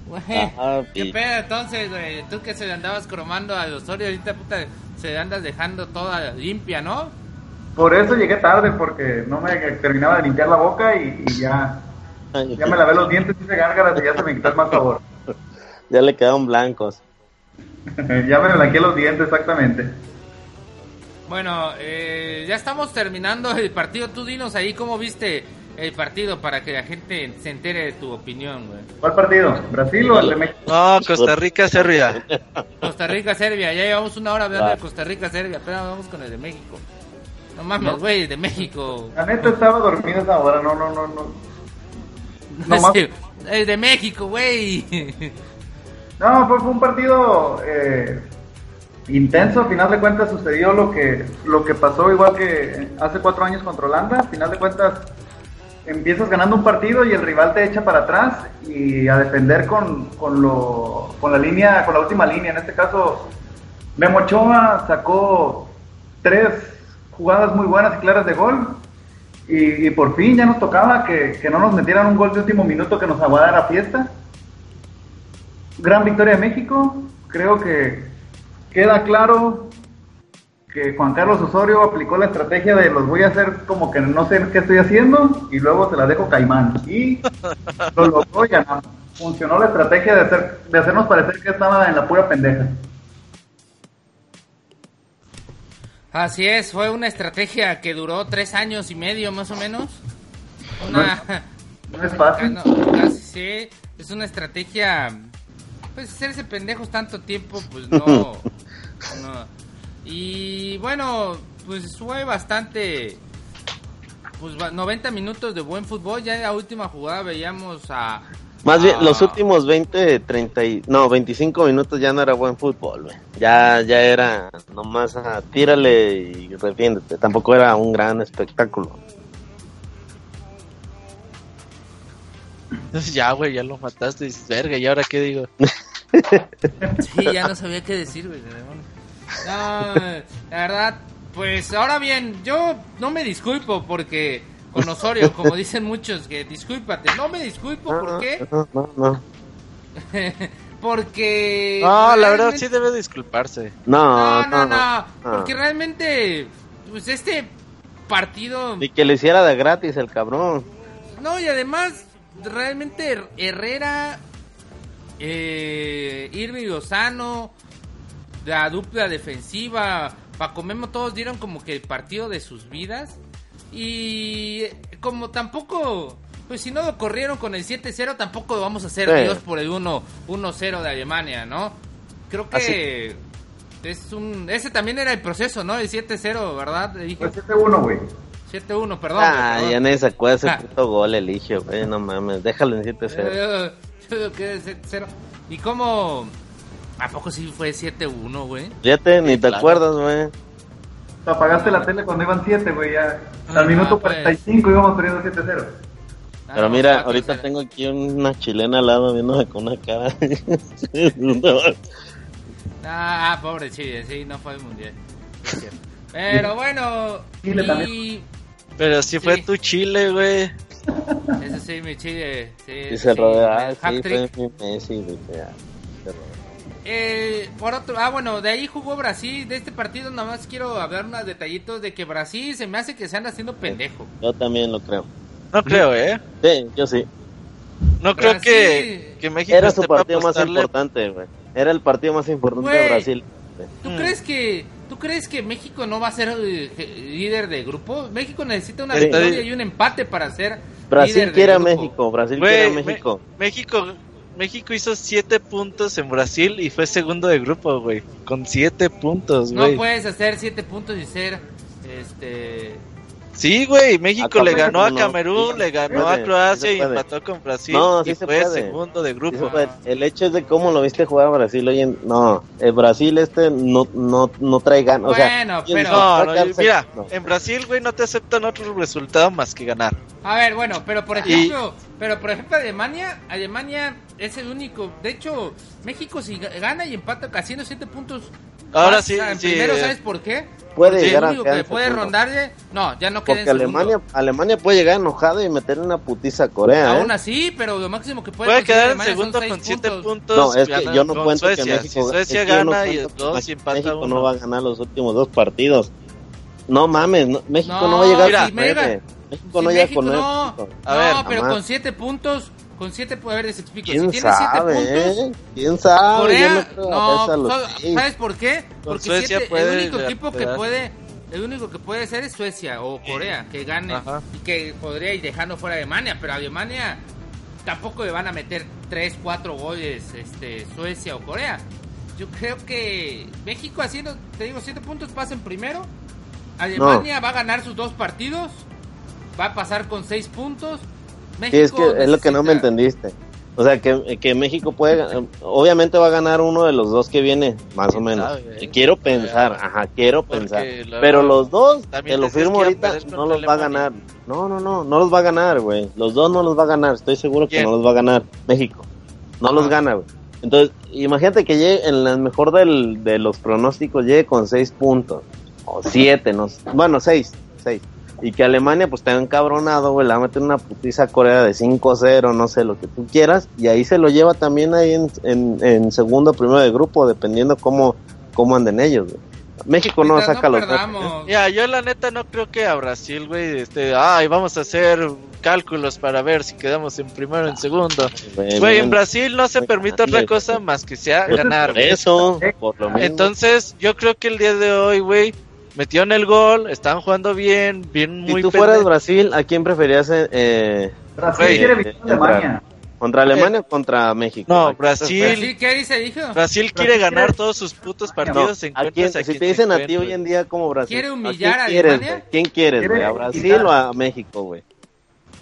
Güey, Ah, ¿Qué pedo entonces, güey? Tú que se le andabas cromando a Osorio, ahorita puta se le andas dejando toda limpia, ¿no? Por eso llegué tarde, porque no me terminaba de limpiar la boca y, y ya, ya me lavé los dientes, hice gárgaras y ya se me quitó el mal sabor. Ya le quedaron blancos. ya me blanqueé los dientes, exactamente. Bueno, eh, ya estamos terminando el partido. Tú dinos ahí cómo viste el partido para que la gente se entere de tu opinión, güey. ¿Cuál partido? ¿Brasil o el de México? No, Costa Rica, Serbia. Costa Rica, Serbia. Ya llevamos una hora hablando de Costa Rica, Serbia. Pero vamos con el de México. No mames, güey, el de México. La neta estaba dormido esa hora, no, no, no, no. No más. El de México, güey. No, fue, fue un partido eh, intenso. A final de cuentas sucedió lo que lo que pasó igual que hace cuatro años contra Holanda. A final de cuentas empiezas ganando un partido y el rival te echa para atrás y a defender con, con, lo, con la línea, con la última línea. En este caso, Memo Ochoa sacó tres jugadas muy buenas y claras de gol. Y, por fin ya nos tocaba que, que no nos metieran un gol de último minuto que nos aguardara fiesta gran victoria de México. Creo que queda claro que Juan Carlos Osorio aplicó la estrategia de los voy a hacer como que no sé qué estoy haciendo y luego se la dejo Caimán. Y lo logró y ganamos. Funcionó la estrategia de, hacer, de hacernos parecer que estaba en la pura pendeja. Así es, fue una estrategia que duró tres años y medio más o menos. Una... No es fácil. Ah, no, casi sí, es una estrategia. Pues hacerse pendejos tanto tiempo, pues no. no. Y bueno, pues fue bastante. Pues va- 90 minutos de buen fútbol. Ya en la última jugada veíamos a. Más bien, los últimos 20, 30, y- no, 25 minutos ya no era buen fútbol, güey. Ya, ya era nomás a tírale y defiéndete. Tampoco era un gran espectáculo. Entonces ya, güey, ya lo mataste. Dices, verga, ¿y ahora qué digo? Sí, ya no sabía qué decir, güey. No, la verdad, pues ahora bien, yo no me disculpo porque con Osorio, como dicen muchos, que discúlpate. No me disculpo, ¿por qué? No, no, no. porque. No, la verdad sí debe disculparse. No, No, no, no, no. porque realmente, pues este partido. Y que le hiciera de gratis el cabrón. No, y además, realmente Herrera, eh, Irving Lozano, la dupla defensiva, Paco Memo, todos dieron como que el partido de sus vidas. Y como tampoco, pues si no lo corrieron con el 7-0, tampoco lo vamos a hacer Sí. Dios por el 1 1-0 de Alemania, ¿no? Creo que es un... Ese también era el proceso, ¿no? El 7-0, ¿verdad? Dije Pues 7-1, güey. 7-1, perdón. Ah, perdón. ya nadie se acuerda ese Ah. puto gol, Eligio, güey. No mames, déjalo en 7-0. Eh, Yo creo que es 7-0. ¿Y cómo? ¿A poco sí fue 7-1, güey? Fíjate, ni te claro. acuerdas, güey. Apagaste la tele cuando iban 7, güey. Ya. Ah, Al minuto pues. 45 íbamos perdiendo 7-0. Ah, Pero mira, cuatro, ahorita tengo aquí una chilena al lado viéndome con una cara. Ah, pobre Chile, sí, no fue al mundial. Pero bueno, Chile y... Pero si fue Sí. tu Chile, güey. Ese sí, mi Chile. Sí, Y se sí, rodea, el sí, fue mi Messi, güey, ya, se rodea. Eh, por otro, ah, bueno, de ahí jugó Brasil. De este partido, nada más quiero hablar unos detallitos de que Brasil se me hace que se anda haciendo pendejo. Yo también lo creo. No creo, ¿eh? Sí, yo sí. No creo Brasil. que, que México Era su partido más importante, güey. Era el partido más importante de Brasil. ¿Tú Mm. crees que tú crees que México no va a ser eh, líder de grupo? México necesita una Sí. victoria y un empate para ser Brasil líder de quiere a grupo. México, Brasil Güey, quiere a Me- México. México, México hizo 7 puntos en Brasil y fue segundo de grupo, güey. Con 7 puntos, No güey. puedes hacer siete puntos y ser este Sí, güey. México le ganó a Camerún, sí, le ganó puede, a Croacia y empató con Brasil. No, sí y se fue puede. segundo de grupo. el hecho es de cómo lo viste jugar a Brasil hoy en... No, el Brasil este no, no, no trae ganas. O sea, Bueno, ¿quién pero-? No, no, mira, no. en Brasil, güey, no te aceptan otro resultado más que ganar. A ver, bueno, pero por Y- ejemplo, pero por ejemplo Alemania, Alemania es el único. De hecho, México si ga- gana y empata haciendo siete puntos. Ahora sí, en sí, primero, eh, ¿sabes por qué? Puede llegar a que puede rondarle, no, ya no queda Porque en. Alemania, Alemania puede llegar enojada y meterle una putiza a Corea, ¿eh? Aún así, pero lo máximo que puede, Puede quedar en segundo con 7 puntos. No, es que gana yo no cuento Suecia. que México, Si Suecia es que yo no gana y dos empata México uno. no va a ganar los últimos dos partidos. No mames, no- México no, No, va a llegar mira, a. México Si no llega con no, puntos. A no, ver, pero jamás. con siete puntos, con siete, a ver, les explico. ¿Quién si siete sabe, puntos, eh? ¿Quién sabe? Corea, no seis. ¿sabes por qué? Porque Suecia siete- puede el único equipo que puede, el único que puede ser es Suecia o Corea, que gane Ajá. y que podría ir dejando fuera a Alemania, pero a Alemania tampoco le van a meter 3, 4 goles este, Suecia o Corea. Yo creo que México haciendo, te digo, 7 puntos pasa en primero. Alemania va a ganar sus dos partidos, va a pasar con 6 puntos. Sí, es que es lo que no me entendiste. O sea, que, que México puede, obviamente va a ganar uno de los dos que viene, más o ¿Quién menos. sabe, eh? Quiero pensar, ajá, quiero Porque pensar. Pero los dos, también te lo firmo que ahorita, no los va a ganar. No, no, no, no los va a ganar, güey. Los dos no los va a ganar, estoy seguro que no los va a ganar. México. No los gana, güey. Entonces, imagínate que llegue en el mejor del, de los pronósticos, llegue con seis puntos. O siete, no. Bueno, seis, seis. Y que Alemania pues te ha encabronado, güey, le va a meter una putiza a Corea de 5-0, no sé, lo que tú quieras. Y ahí se lo lleva también ahí en, en, en segundo, primero de grupo, dependiendo cómo, cómo anden ellos, güey. México no saca los perdamos. Ya, yo la neta no creo que a Brasil, güey, este, ay, vamos a hacer cálculos para ver si quedamos en primero o en segundo. Güey, Güey, en Brasil no se permite otra cosa más que sea ganar. Por eso, por lo mismo. Entonces, yo creo que el día de hoy, güey, metieron el gol, estaban jugando bien, bien si muy tú fueras pende- Brasil, ¿a quién preferías eh, Brasil Güey, quiere eh? Alemania. ¿Contra Alemania o contra México? No, ¿A Brasil. ¿Sí? ¿Qué dice, hijo? Brasil quiere ganar todos sus putos No, partidos. ¿a quién, a si te dicen a ti hoy en día como Brasil, ¿Quiere ¿a humillar quién a quieres, Alemania? güey? ¿Quién quieres, Quiere güey? ¿A Brasil quitar. o a México, güey?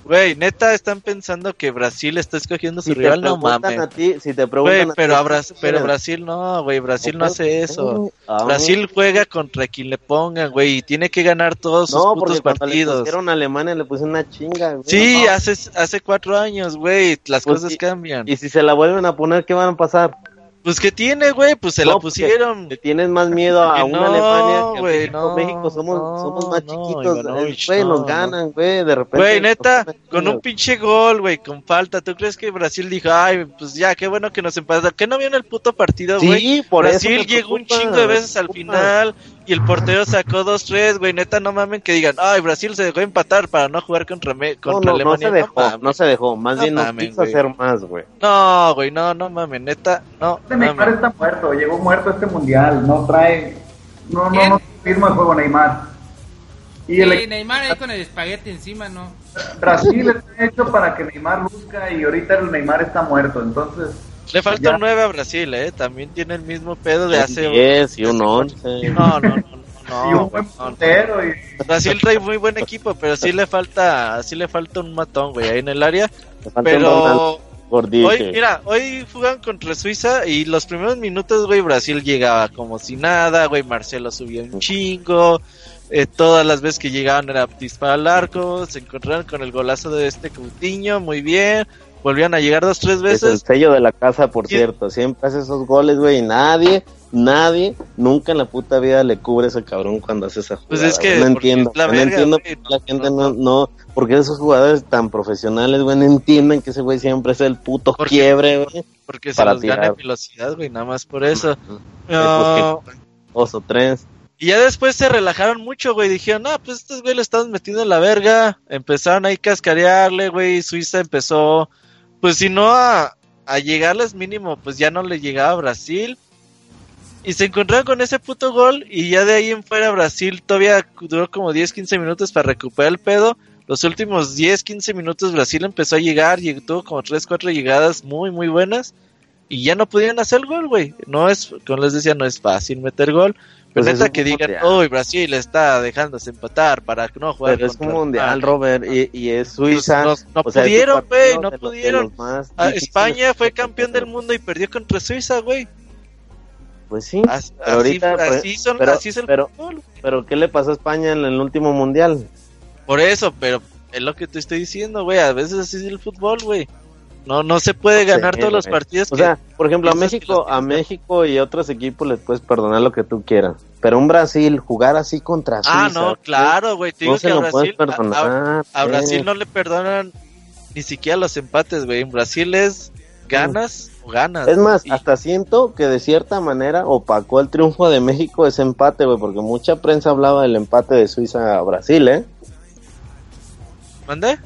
Güey, neta, están pensando que Brasil está escogiendo su Si rival, no mames. a ti, si te preguntan ti, pero, a ¿quién Bras- pero? Brasil no, güey, Brasil no hace eso. Ah, Brasil juega contra quien le pongan, güey, y tiene que ganar todos sus No, putos partidos. pusieron a Alemania le pusieron una chinga, güey. Sí, No. hace, hace cuatro años, güey, las Pues cosas cambian. Y si se la vuelven a poner, ¿qué van a pasar? Pues que tiene, güey, pues se No, la porque pusieron. Le tienes más miedo a una no, Alemania que a México. no, México somos, somos más chiquitos, güey, no, nos no. ganan, güey, de repente. Güey, neta, con un pinche gol, güey, con falta. ¿Tú crees que Brasil dijo, ay, pues ya, qué bueno que nos empataron? ¿Qué no vieron el puto partido, güey? Sí, por Brasil eso llegó un chingo de veces al final y el portero sacó dos, tres, güey. Neta, no mamen que digan, ay, Brasil se dejó empatar para no jugar contra, me No, contra no, no Alemania. se dejó, no se dejó, más No bien no mamen, quiso güey. hacer más, güey. No, güey, no, no mames, neta, no. Este Neymar mamen. está muerto, llegó muerto este mundial, no trae, no, no, no firma el juego Neymar. Y el Neymar ahí con el espagueti encima, ¿no? Brasil está hecho para que Neymar luzca y ahorita el Neymar está muerto, entonces Le falta Ya. un 9 a Brasil, eh. También tiene el mismo pedo de Un hace. 10 y un 11. No, no, no, no. y no, un buen no, no. portero y Brasil trae muy buen equipo, pero sí le falta, sí le falta un matón, güey, ahí en el área. Un Pero gordito. hoy, mira, hoy juegan contra Suiza y los primeros minutos, güey, Brasil llegaba como si nada, güey, Marcelo subía un chingo, eh, todas las veces que llegaban era disparar al arco, se encontraron con el golazo de este Coutinho, muy bien, volvían a llegar dos, tres Es el veces. sello de la casa, por Y- cierto. Siempre hace esos goles, güey, y nadie, nadie, nunca en la puta vida le cubre ese cabrón cuando hace esa jugada. Pues es que no entiendo, la no verga, entiendo güey, por qué la gente no, no, no, porque esos jugadores tan profesionales, güey, no entienden que ese güey siempre es el puto Porque- quiebre, güey. Porque se los gana en velocidad, güey, nada más por eso. No, pues, que- Dos o tres. Y ya después se relajaron mucho, güey. Dijeron, ah, pues estos güey le estamos metiendo en la verga. Empezaron ahí a cascarearle, güey. Suiza empezó, pues si no a, a llegarles mínimo, pues ya no le llegaba a Brasil. Y se encontraron con ese puto gol. Y ya de ahí en fuera Brasil todavía duró como 10, 15 minutos para recuperar el pedo. Los últimos 10, 15 minutos Brasil empezó a llegar. Y tuvo como 3, 4 llegadas muy, muy buenas. Y ya no pudieron hacer gol, güey. No es, como les decía, no es fácil meter gol. Pero Pues es neta que digan, uy, Brasil está dejándose empatar para no jugar Pero es un mundial, Alemania". Robert, y, y es Suiza. Pues no- no o sea, es un pudieron, güey, no pudieron. España fue campeón del mundo y perdió contra Suiza, güey. Pues sí, As- pero Así, ahorita, así pues, son, pero- así es el pero- fútbol. pero ¿qué le pasó a España en el último mundial? Por eso, pero es lo que te estoy diciendo, güey. A veces así es el fútbol, güey. No, no se puede No sé, ganar todos los partidos. O que- sea, por ejemplo, a México, a México y otros equipos les puedes perdonar lo que tú quieras. Pero un Brasil, jugar así contra Suiza. ah, no, claro, güey. Te No digo se que a lo Brasil, a- a, perdonar. a güey. Brasil no le perdonan ni siquiera los empates, güey. En Brasil es ganas o ganas. Es más, Y- hasta siento que de cierta manera opacó el triunfo de México ese empate, güey, porque mucha prensa hablaba del empate de Suiza a Brasil, ¿eh? ¿Mande?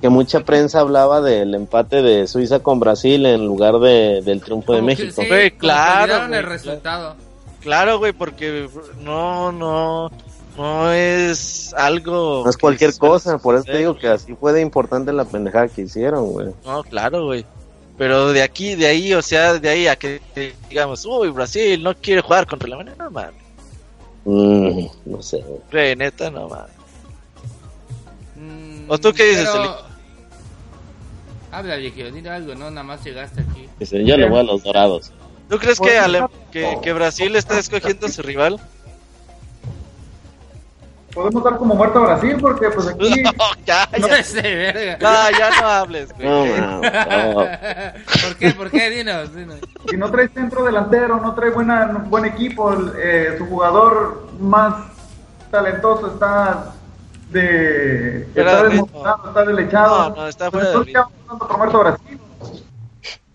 Que mucha prensa hablaba del empate de Suiza con Brasil en lugar de, del triunfo de México. sí, Güey, claro, güey, el resultado. Claro, güey, porque no, no, no es algo. No es cualquier cosa, por eso te digo que así fue de importante la pendejada que hicieron, güey. No, claro, güey. Pero de aquí, de ahí, o sea, de ahí a que digamos, uy, Brasil no quiere jugar contra Alemania, no mames. Mm, no sé, güey. Güey, neta, no mames. Mm, ¿O tú qué dices, pero- Habla, viejo, dile algo, ¿no? Nada más llegaste aquí. Dice, yo le voy a los dorados. ¿Tú crees que, Pues, Ale- que, que Brasil está escogiendo a su rival? Podemos dar como muerto a Brasil porque pues aquí No, ya, No ya. verga. No, ya no hables, güey. No, no. ¿Por qué? ¿Por qué? Dinos, dinos. si no trae centro delantero, no trae buena, buen equipo, eh, su jugador más talentoso está de Fuera está de ritmo. desmotivado, está deslechado. No, no, está Pues fuera de a Brasil.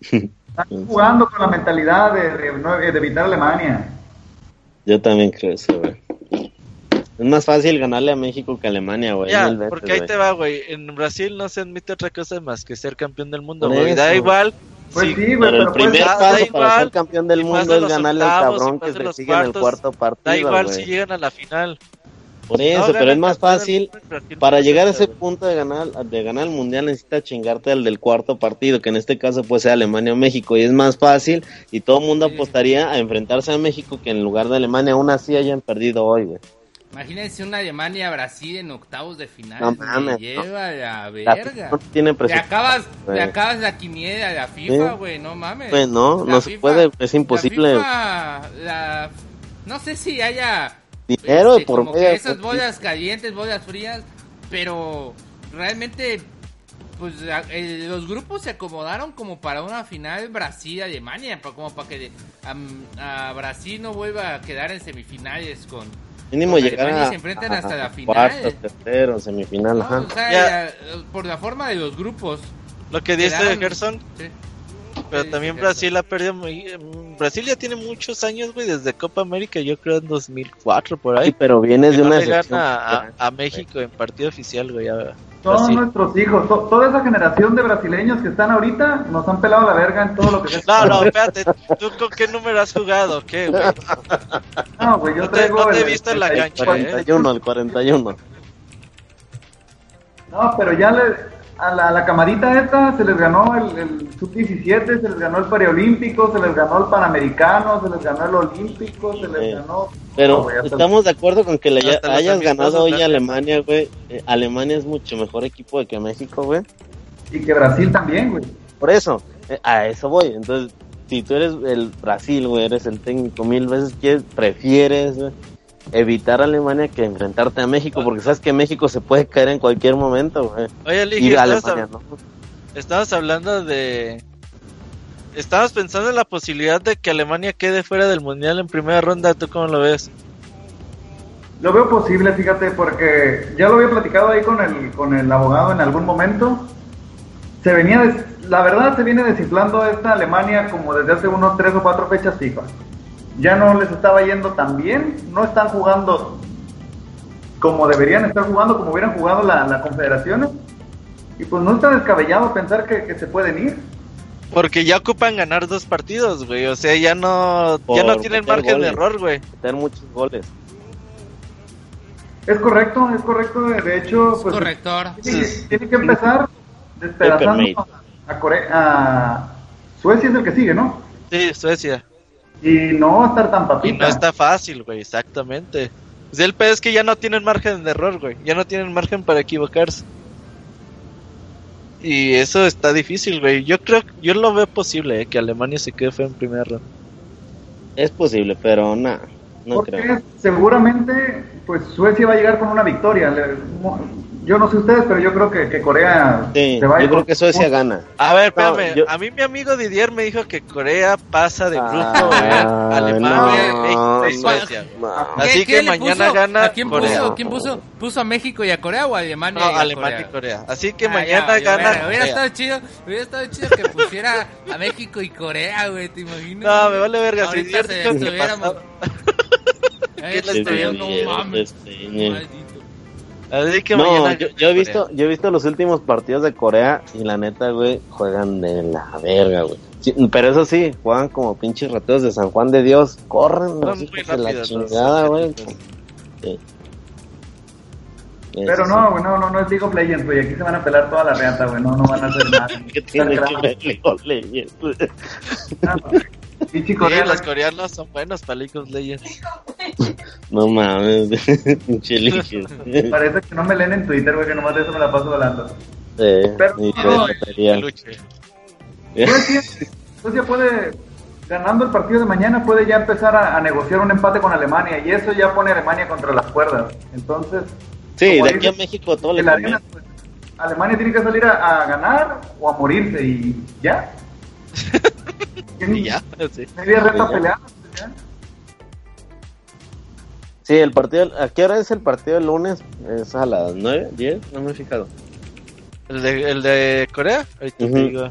Están jugando con la mentalidad de, de, no- de evitar a Alemania. Yo también creo eso, güey. Es más fácil ganarle a México que a Alemania, güey. Ya, mil veces, porque ahí güey. te va, güey. En Brasil no se admite otra cosa más que ser campeón del mundo, güey. Da igual. Pues sí, güey, Pero el pero primer pues, da- paso da para igual, ser campeón del mundo es ganarle al cabrón que se sigue en el cuarto Da partido, igual si llegan a la final. Por eso, No pero es más fácil. Brasil Para llegar a ese punto de ganar, de ganar el mundial necesitas chingarte al del cuarto partido, que en este caso puede ser Alemania o México, y es más fácil, y todo el mundo Sí. apostaría a enfrentarse a México que en lugar de Alemania aún así hayan perdido hoy, güey. Imagínense una Alemania-Brasil en octavos de final. No me mames, lleva la La verga. FIFA no tiene Te acabas, te acabas la quiniela de la FIFA, Sí. güey, no mames. Pues no, La no se puede, es imposible. La FIFA, la- no sé si haya Dinero este, por como medio que de- esas bolas calientes, bolas frías, pero realmente pues a- el- los grupos se acomodaron como para una final Brasil-Alemania, como para que am- a, Brasil no vuelva a quedar en semifinales con... Mínimo llegar Alemania a, se enfrentan a- hasta la a final. cuartos, terceros, semifinal, ¿no? ajá. O sea, Ya. ya, por la forma de los grupos. Lo que dice quedaron- Gerson, sí. Pero Sí, también sí, Brasil ha perdido. muy- mm, Brasil ya tiene muchos años, güey, desde Copa América, yo creo en 2004, por ahí. Sí, pero vienes que de no una gana a, a México en partido oficial, güey. Brasil. nuestros hijos, to- toda esa generación de brasileños que están ahorita nos han pelado la verga en todo lo que se No, no, espérate, ¿tú con qué número has jugado? ¿Qué, güey? No, güey, yo No te- traigo no te he el- visto en la el- cancha, el- ¿eh? 41, el 41. No, pero ya le, a, la, a la camarita esta se les ganó el, el sub-17, se les ganó el preolímpico, se les ganó el panamericano, se les ganó el olímpico, se les ganó... Pero No, estamos de acuerdo con que le haya- hayas ganado hoy a. Alemania, güey. Eh, Alemania es mucho mejor equipo de que México, güey. Y que Brasil también, güey. Por eso, eh, a eso voy. Entonces, si tú eres el Brasil, güey, eres el técnico mil veces, ¿quieres, prefieres güey, evitar a Alemania que enfrentarte a México, porque sabes que México se puede caer en cualquier momento, güey. Oye, a estabas, Alemania, hab- ¿no? estabas hablando de... Estabas pensando en la posibilidad de que Alemania quede fuera del Mundial en primera ronda, ¿tú cómo lo ves? Lo veo posible, fíjate, porque ya lo había platicado ahí con el, con el abogado en algún momento. Se venía, des- la verdad, se viene desinflando esta Alemania como desde hace unos tres o cuatro fechas FIFA. Ya no les estaba yendo tan bien, no están jugando como deberían estar jugando, como hubieran jugado la, la Confederaciones. Y pues no está descabellado pensar que, que se pueden ir. Porque ya ocupan ganar dos partidos, güey. O sea, ya no, ya no tienen margen de error, güey. Meter muchos goles. Es correcto, es correcto. De hecho, pues Corrector. Tiene que, tiene que empezar despedazando a, a Corea. A Suecia es el que sigue, ¿no? Sí, Suecia. Y no estar tan Y papita. no está fácil, güey, exactamente. Pues el pedo es que ya no tienen margen de error, güey. Ya no tienen margen para equivocarse. Y eso está difícil, güey. Yo creo, yo lo veo posible, eh, que Alemania se quede fue en primera ronda. Es posible, pero nada, no porque creo. seguramente, pues Suecia va a llegar con una victoria. Le- Yo no sé ustedes, pero yo creo que, que Corea Sí, se va a yo creo que Suecia gana. A ver, No, espérame. yo- A mí mi amigo Didier me dijo que Corea pasa de grupo, Ah, güey. Alemania, no, México y no, Suecia. no. Así ¿Qué- que mañana puso? gana ¿A quién Corea. puso? ¿Quién puso? ¿Puso a México y a Corea o a Alemania? No, y a Alemania y Corea? Corea. Así que Ah, mañana ya, gana Hubiera, hubiera Corea. estado chido, hubiera estado chido que pusiera a México y Corea, güey, ¿te imaginas? No, me vale verga. Si Didier se dijo que estuviéramos... pasaba- Eh, Así que No, mañana yo, he visto, yo he visto los últimos partidos de Corea y la neta, güey, juegan de la verga, güey. Sí, pero eso sí, juegan como pinches rateos de San Juan de Dios, corren muy hijos de la chingada, güey. Sí. Pero Eso no, güey, no, no, no es League of Legends, güey. Aquí se van a pelar toda la reata, güey. No, no van a hacer nada. ¿Qué tiene que ver League of Legends? Sí, los coreanos son buenos para League of Legends. No mames, parece que no me leen en Twitter, güey, que nomás de eso me la paso hablando. Sí, Pero no, batería. Peluche. Suecia, Suecia puede, ganando el partido de mañana, puede ya empezar a, a negociar un empate con Alemania y eso ya pone a Alemania contra las cuerdas. Entonces, Sí, de aquí a México todo le arena, pues, Alemania tiene que salir a, a ganar o a morirse y ya. Y ya, sí. Media reta peleada. Sí, el partido, ¿a qué hora es el partido el lunes? Es a las 9, 10, no me he fijado. ¿El de, el de Corea? Ahorita te Ujú. digo.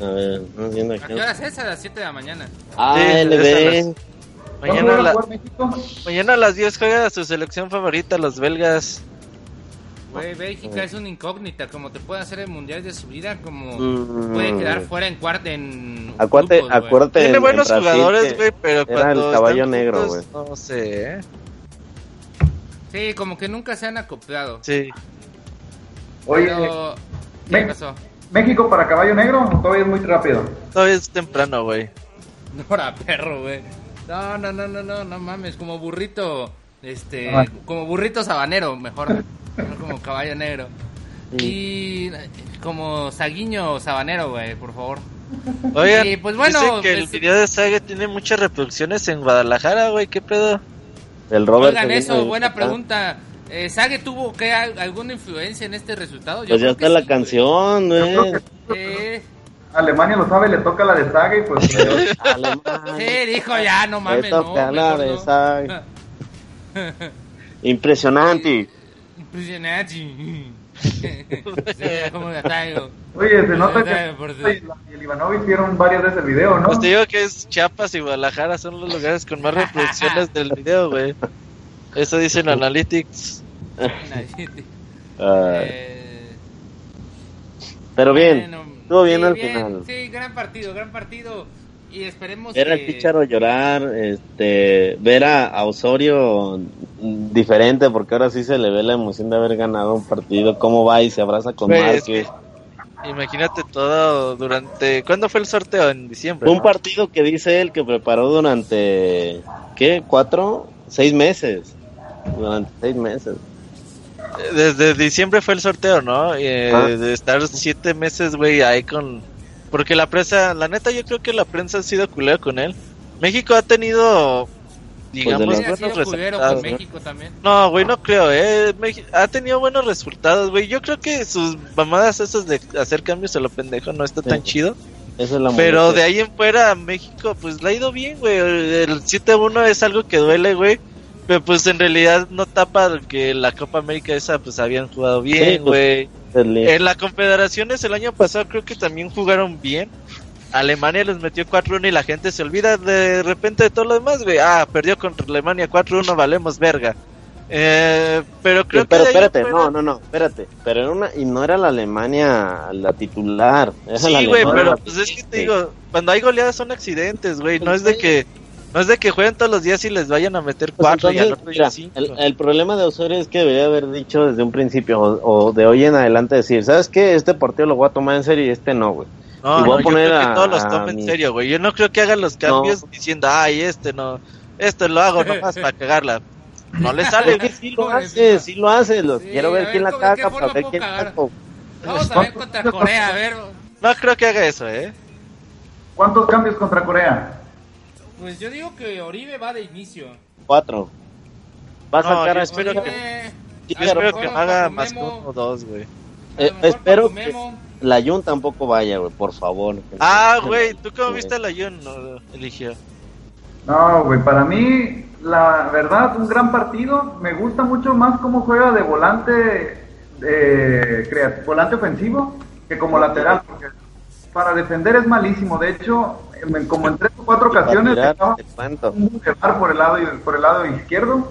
A ver, no entiendo ¿A acá. qué horas es? A las 7 de la mañana. Ah, Sí, a LB. ¿Cuándo Mañana, a la- mañana a las 10 juega su selección favorita, los belgas. Güey, Bélgica es una incógnita, como te puede hacer el mundial de su vida, como Mm. puede quedar fuera en cuarto en Acuérdate, grupos, güey. acuérdate. Tiene en- buenos jugadores, güey, pero era cuando el caballo están negro, juntos, No sé, ¿eh? Sí, como que nunca se han acoplado. Sí. Oye, Pero... ¿Qué me- pasó? ¿México para caballo negro o todavía es muy rápido? Todavía es temprano, güey. No para perro, güey. No, no, no, no, no, no mames, como burrito, este, Ah. como burrito sabanero, mejor, no como caballo negro. Y como saguiño sabanero, güey, por favor. Oigan, Y, pues, bueno, dicen que el pues- video de Saga tiene muchas reproducciones en Guadalajara, güey. ¿Qué pedo? El Robert Oigan eso, buena pregunta. Eh, ¿Sague tuvo que al- alguna influencia en este resultado? Yo Pues ya está la sí, canción, güey. Eh, Alemania lo sabe, le toca la de Saga y pues... sí, dijo ya, no mames, Me no. toca la mejor de no. Saga. Impresionante. Impresionante. ¿Cómo la traigo? Oye, se nota que por- y el Ivanov hicieron varias veces el video, ¿no? Pues te digo que es Chiapas y Guadalajara son los lugares con más reproducciones del video, güey. Eso dicen Analytics. Ah, Eh, pero bien, bueno, estuvo bien sí, al final. Sí, gran partido, gran partido. Y esperemos Ver al que... Pícharo llorar, este, ver a, a Osorio diferente, porque ahora sí se le ve la emoción de haber ganado un partido, cómo va y se abraza con Güey, es Márquez. Imagínate todo durante... ¿Cuándo fue el sorteo? En diciembre. Un ¿no? partido que dice él que preparó durante, ¿qué? ¿Cuatro? Seis meses. Durante seis meses. Desde diciembre fue el sorteo, ¿no? Y, eh, Ah. De estar siete meses, güey, ahí con... Porque la prensa, la neta yo creo que la prensa ha sido culera con él. México ha tenido digamos, ha buenos sido resultados. con ¿no? También. No, güey, no creo, eh. Meji- ha tenido buenos resultados, güey. Yo creo que sus mamadas esas de hacer cambios a lo pendejo no está tan chido. Esa es la Pero de ahí en fuera, México, pues le ha ido bien, güey. El 7-1 es algo que duele, güey. Pero pues en realidad no tapa que la Copa América esa, pues habían jugado bien, pues, güey. En la Confederaciones el año pasado creo que también jugaron bien. Alemania les metió 4-1 y la gente se olvida de repente de todo lo demás, güey. Ah, perdió contra Alemania 4-1, valemos verga. Eh, pero creo pero que... en espérate, fuera- no, no, no, espérate. Pero era una, y no era la Alemania la titular. Era Sí, güey, pero pues es que te digo, cuando hay goleadas son accidentes, güey. No es de que... No es de que jueguen todos los días y les vayan a meter Pues cuatro y al otro mira, cinco. el, el problema de Osorio es que debería haber dicho desde un principio o, o de hoy en adelante decir, ¿sabes qué? Este partido lo voy a tomar en serio y este no, güey. No, y voy a no, poner yo creo que a- todos los a tomen en serio, güey. Yo no creo que hagan los cambios diciendo, ay, este no, este lo hago nomás para cagarla. No le sale. Que sí lo hace, sí lo hace. Lo, Sí, quiero a ver ver, quién la ¿cómo- de qué caga para ver quién cagar? caga. Vamos a ver contra Corea, a ver. No creo que haga eso, ¿eh? ¿Cuántos cambios contra Corea? Pues yo digo que Oribe va de inicio. Cuatro. Va a No, sacar yo a espero. Oribe, Yo Chicharo. espero que haga más que uno o dos, güey. Eh, espero que la Jun tampoco vaya, güey, por favor. Ah, güey, ¿tú cómo viste a la Jun? No, eligió. No, güey, para mí, la verdad, un gran partido. Me gusta mucho más cómo juega de volante, eh, volante ofensivo que como lateral. Porque para defender es malísimo. De hecho, como en tres o cuatro ocasiones cuento. un por el lado y- por el lado izquierdo.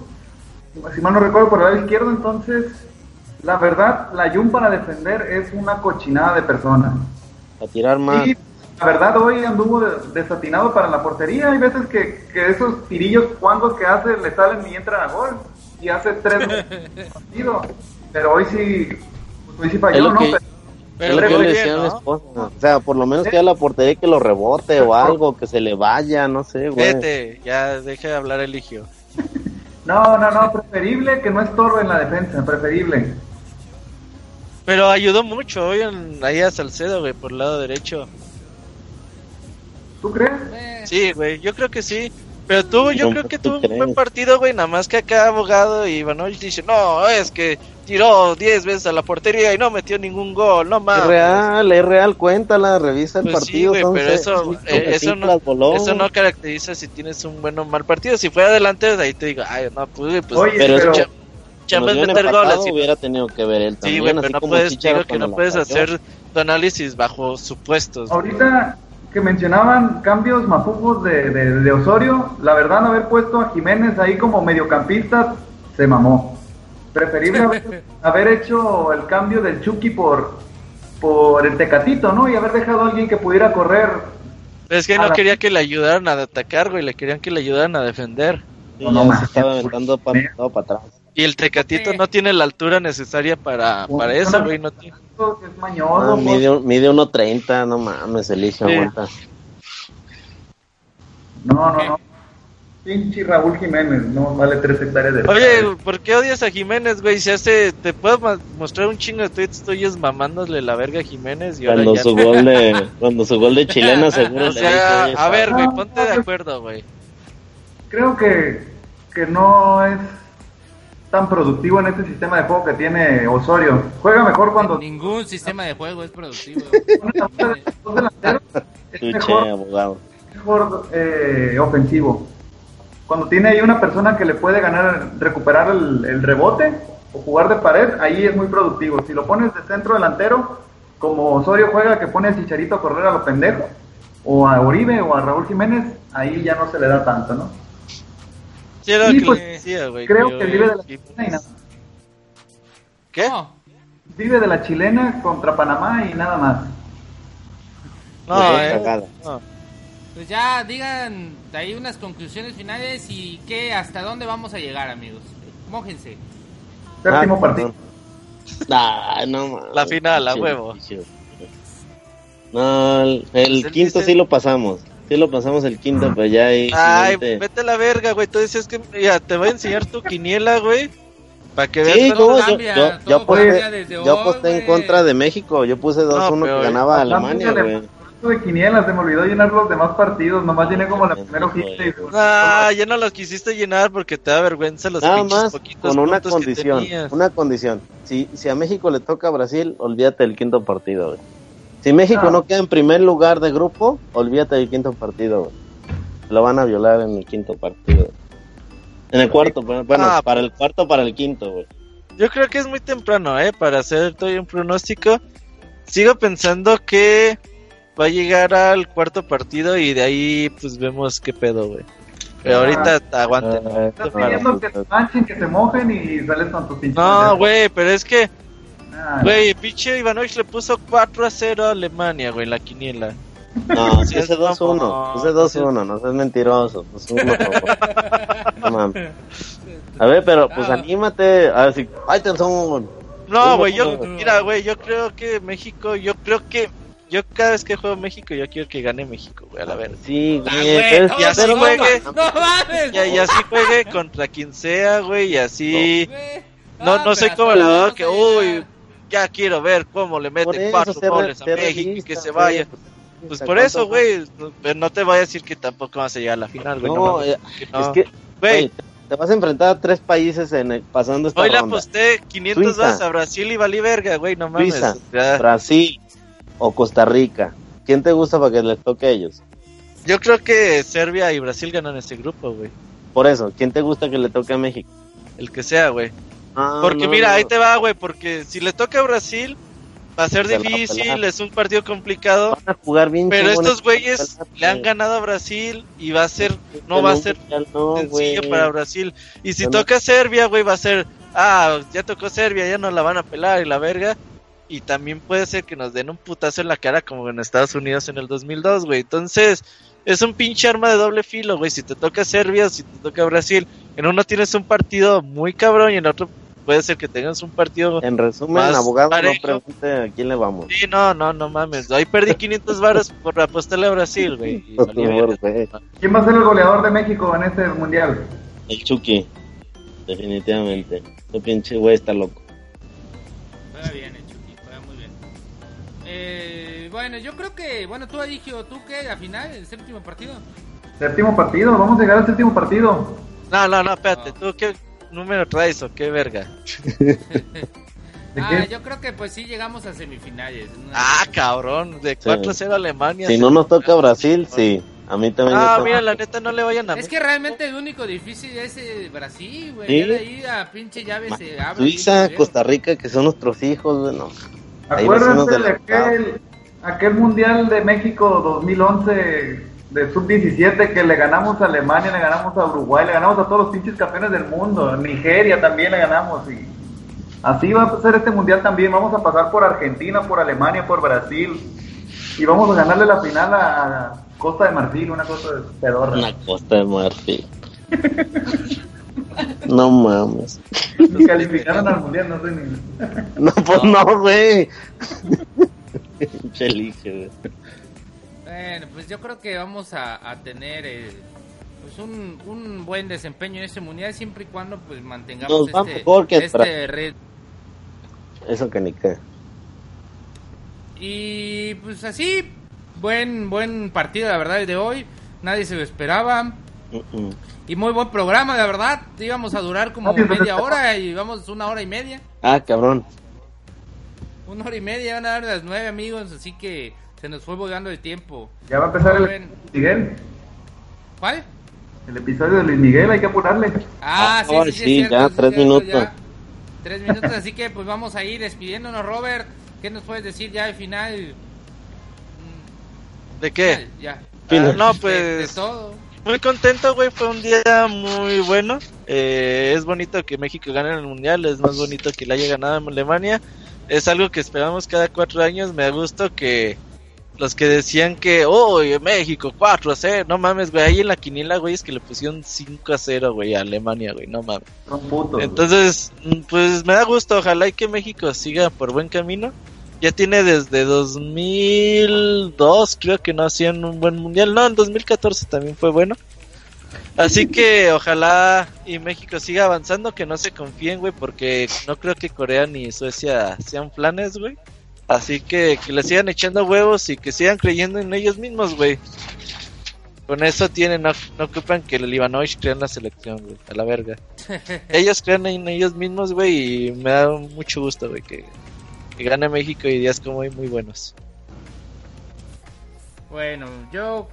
Si mal no recuerdo, por el lado izquierdo. Entonces, la verdad, la Jun para defender es una cochinada de persona. A tirar más. Y la verdad hoy anduvo de- desatinado para la portería. Hay veces que, que esos tirillos cuandos que hace le salen y entran a gol. Y hace tres goles por partido. Pero hoy sí, pues hoy sí falló, ¿no? que- Pero- Es Pero lo que yo le bien, decía a mi ¿no? esposa. O sea, por lo menos que a la portería que lo rebote o algo, que se le vaya, no sé, güey. Vete, ya deja de hablar Eligio. No, no, no, preferible que no estorbe en la defensa, preferible. Pero ayudó mucho hoy en, ahí a Salcedo, güey, por el lado derecho. ¿Tú crees? Sí, güey, yo creo que sí. Pero tuvo, yo ¿Cómo creo que tuvo un buen partido, güey. Nada más que acá abogado y Ivanovich dice, no, es que tiró 10 veces a la portería y no metió ningún gol, no Es mames. real, es real, cuéntala, revisa el Pues sí, partido. güey, son pero eso, eh, eso, no, las voló. eso no caracteriza si tienes un buen o mal partido. Si fuera adelante, de ahí te digo, ay, no, pues, güey, pues Oye, pero es pero, chamba es meter empatado, goles. y- hubiera tenido que ver él Sí, también, güey, así pero no como puedes, digo que no puedes hacer tu análisis bajo supuestos. güey. ahorita que mencionaban cambios mafufos de, de, de Osorio, la verdad, haber puesto a Jiménez ahí como mediocampista se mamó. Preferible haber, haber hecho el cambio del Chucky por, por el Tecatito, ¿no? Y haber dejado a alguien que pudiera correr. Es que no la- quería que le ayudaran a atacar, güey, le querían que le ayudaran a defender. Sí, No, no se estaba aventando para, todo para atrás. Y el Tecatito Sí. no tiene la altura necesaria para, para eso, güey. No tiene... Es mañoso. Ah, pues. mide, un- mide 1.30, no mames, Eligio, Sí. aguanta. No, no, no. Pinche Raúl Jiménez, no vale tres hectáreas de Oye, ¿por qué odias a Jiménez, güey? Si hace, te puedo mostrar un chingo de tweets tuyos mamándole la verga a Jiménez y ahora Cuando ya su gol de, cuando su gol de chilena seguro O le sea, dice, a ver, güey, ponte de acuerdo, güey. Creo que, que no es tan productivo en este sistema de juego que tiene Osorio. Juega mejor cuando Ningún sistema de juego es productivo. pone a dos delanteros, es mejor, abogado. mejor eh, ofensivo. Cuando tiene ahí una persona que le puede ganar, recuperar el, el rebote o jugar de pared, ahí es muy productivo. Si lo pones de centro delantero, como Osorio juega que pone a Chicharito a correr a los pendejos, o a Oribe o a Raúl Jiménez, ahí ya no se le da tanto, ¿no? Sí, era lo Sí, que pues, le decía, güey. Creo que que vive de la Jiménez- chilena y nada. ¿Qué? No, Vive de la chilena contra Panamá y nada más. No, Pues, eh. cagada. No. pues ya digan de ahí unas conclusiones finales y qué, hasta dónde vamos a llegar, amigos. Mójense. Séptimo Ah, partido. No. La final, a huevo. No, el, el Pues quinto sí lo pasamos. Sí lo pasamos el quinto, pero ya ahí. Ay, siguiente- vete a la verga, güey. Tú decías que, mira, te voy a enseñar tu quiniela, güey. Para que veas. Sí, no, yo, cambia, yo, todo yo aposté, desde yo hoy, aposté en contra de México. Yo puse 2-1 pero- que ganaba Alemania, Hablamos de güey. Alemania, de quinielas, se me olvidó llenar los demás partidos, nomás llené como la primera hojita y... Ah, ya no los quisiste llenar porque te da vergüenza los Nada pinches más poquitos con una condición, una condición. Si, si a México le toca a Brasil, olvídate del quinto partido, güey. Si México Ah. no queda en primer lugar de grupo, olvídate del quinto partido, güey. Lo van a violar en el quinto partido. En el cuarto, bueno, bueno, Ah. para el cuarto, para el quinto, güey. Yo creo que es muy temprano, ¿eh? Para hacer todavía un pronóstico. Sigo pensando que va a llegar al cuarto partido y de ahí pues vemos qué pedo, güey. Pero Ah. ahorita aguanten. Eh, Estás pidiendo que se manchen, que se mojen y sales con tus pinches... No, güey, pero es que, Ah, güey, pinche Ivanovich le puso 4 a 0 a Alemania, güey, en la quiniela. No, Sí, ese es 2-1, mamón. ese 2-1, no seas mentiroso. 2-1, por favor. No. A ver, pero pues anímate. A ver si. ¡Ay, Tenzón! No, güey, no, yo, no. mira, güey, yo creo que México, yo creo que, yo cada vez que juego México, yo quiero que gane México, güey, a la verga. Sí, Ah, güey. no, y así no, juegue. No mames. Y, y así juegue contra quien sea, güey, y así... Güey. No, Ah, no soy como la verdad que, uy. Ya quiero ver cómo le meten cuatro goles a México y que se vaya. Pues por eso, güey, no, no te voy a decir que tampoco vas a llegar a la final, güey. No, eh, es que, güey, te, vas a enfrentar a tres países en el- pasando esta hoy le ronda. aposté 500 Suiza. vas a Brasil y valí verga, güey, no mames. Suiza. Brasil o Costa Rica. ¿Quién te gusta para que les toque a ellos? Yo creo que Serbia y Brasil ganan ese grupo, güey. Por eso, ¿quién te gusta que le toque a México? El que sea, güey. Ah, Porque no, mira, no. ahí te va, güey, porque si le toca a Brasil, va a ser Se a difícil, es un partido complicado. Van a jugar bien Pero estos güeyes le han ganado a Brasil y va a ser, no va a ser no, sencillo para Brasil. Y si toca Serbia, güey, va a ser, ah, ya tocó Serbia, ya no la van a pelar y la verga. Y también puede ser que nos den un putazo en la cara como en Estados Unidos en el 2002, güey. Entonces, es un pinche arma de doble filo, güey. Si te toca Serbia, si te toca Brasil, en uno tienes un partido muy cabrón y en otro puede ser que tengas un partido... En resumen, Más abogado, parejo. no pregunte a quién le vamos. Sí, no, no, no mames. Ahí perdí 500 varos por apostarle a Brasil, güey. ¿Quién va a ser el goleador de México en este mundial? El Chucky. Definitivamente. Este pinche güey está loco. Juega bien, el Chucky, juega muy bien. Eh, bueno, yo creo que, bueno, tú Adigio, ¿tú qué? ¿A final, el séptimo partido? Séptimo partido, vamos a llegar al séptimo partido. No, no, no, espérate. ¿Tú qué número traes o qué verga? ¿De ah, yo creo que pues sí llegamos a semifinales. Ah, cabrón. De 4-0 Alemania. Si no nos toca Brasil, sí. A mí también. Ah, mira, la neta no le vayan a Es que realmente el único difícil es eh, Brasil, güey. Sí. De ahí a pinche llave se abre. Suiza, Costa Rica, que son nuestros hijos. No. Ahí Acuérdense de la aquel, aquel mundial de México 2011 de sub-17 que le ganamos a Alemania, le ganamos a Uruguay, le ganamos a todos los pinches campeones del mundo. Nigeria también le ganamos. y Así va a ser este mundial también. Vamos a pasar por Argentina, por Alemania, por Brasil. Y vamos a ganarle la final a Costa de Marfil, una cosa de pedorra. Una costa de marfil. no mames. Los calificaron al mundial, no sé ni. No, pues no, güey. Cheliche. Bueno, pues yo creo que vamos a, a tener eh, pues un, un buen desempeño en este mundial siempre y cuando pues mantengamos Nos este, mejor que este red. Eso que ni qué. Y pues así, buen buen partido la verdad el de hoy. Nadie se lo esperaba. Y muy buen programa, la verdad. Íbamos a durar como media hora y vamos una hora y media. Ah, cabrón. Una hora y media, van a dar las nueve amigos, así que se nos fue volando el tiempo. Ya va a empezar el. Miguel. ¿Cuál? El episodio de Luis Miguel, hay que apurarle. Ah, Ah, sí, ay, sí, sí, sí, es cierto, ya, sí, tres cierto, minutos. ya. Tres minutos, así que pues vamos a ir despidiéndonos, Robert. ¿Qué nos puedes decir ya al final? ¿De qué? Ya. Final. Ah, no, pues. de todo. Muy contento, güey. Fue un día muy bueno. Eh, es bonito que México gane el mundial. Es más bonito que le haya ganado a Alemania. Es algo que esperamos cada cuatro años. Me da gusto que los que decían que, oh, México 4 a 0. No mames, güey. Ahí en la quiniela, güey, es que le pusieron 5 a 0, güey, a Alemania, güey. No mames. Putos. Entonces, mm, pues me da gusto. Ojalá y que México siga por buen camino. Ya tiene desde 2002, creo que no hacían un buen mundial. No, en 2014 también fue bueno. Así que ojalá y México siga avanzando, que no se confíen, güey, porque no creo que Corea ni Suecia sean planes, güey. Así que que le sigan echando huevos y que sigan creyendo en ellos mismos, güey. Con eso tienen, no, no ocupan que el Ivanovich crea en la selección, güey, a la verga. ellos creen en ellos mismos, güey, y me da mucho gusto, güey, que, que gane México y días como hoy muy buenos. Bueno, yo...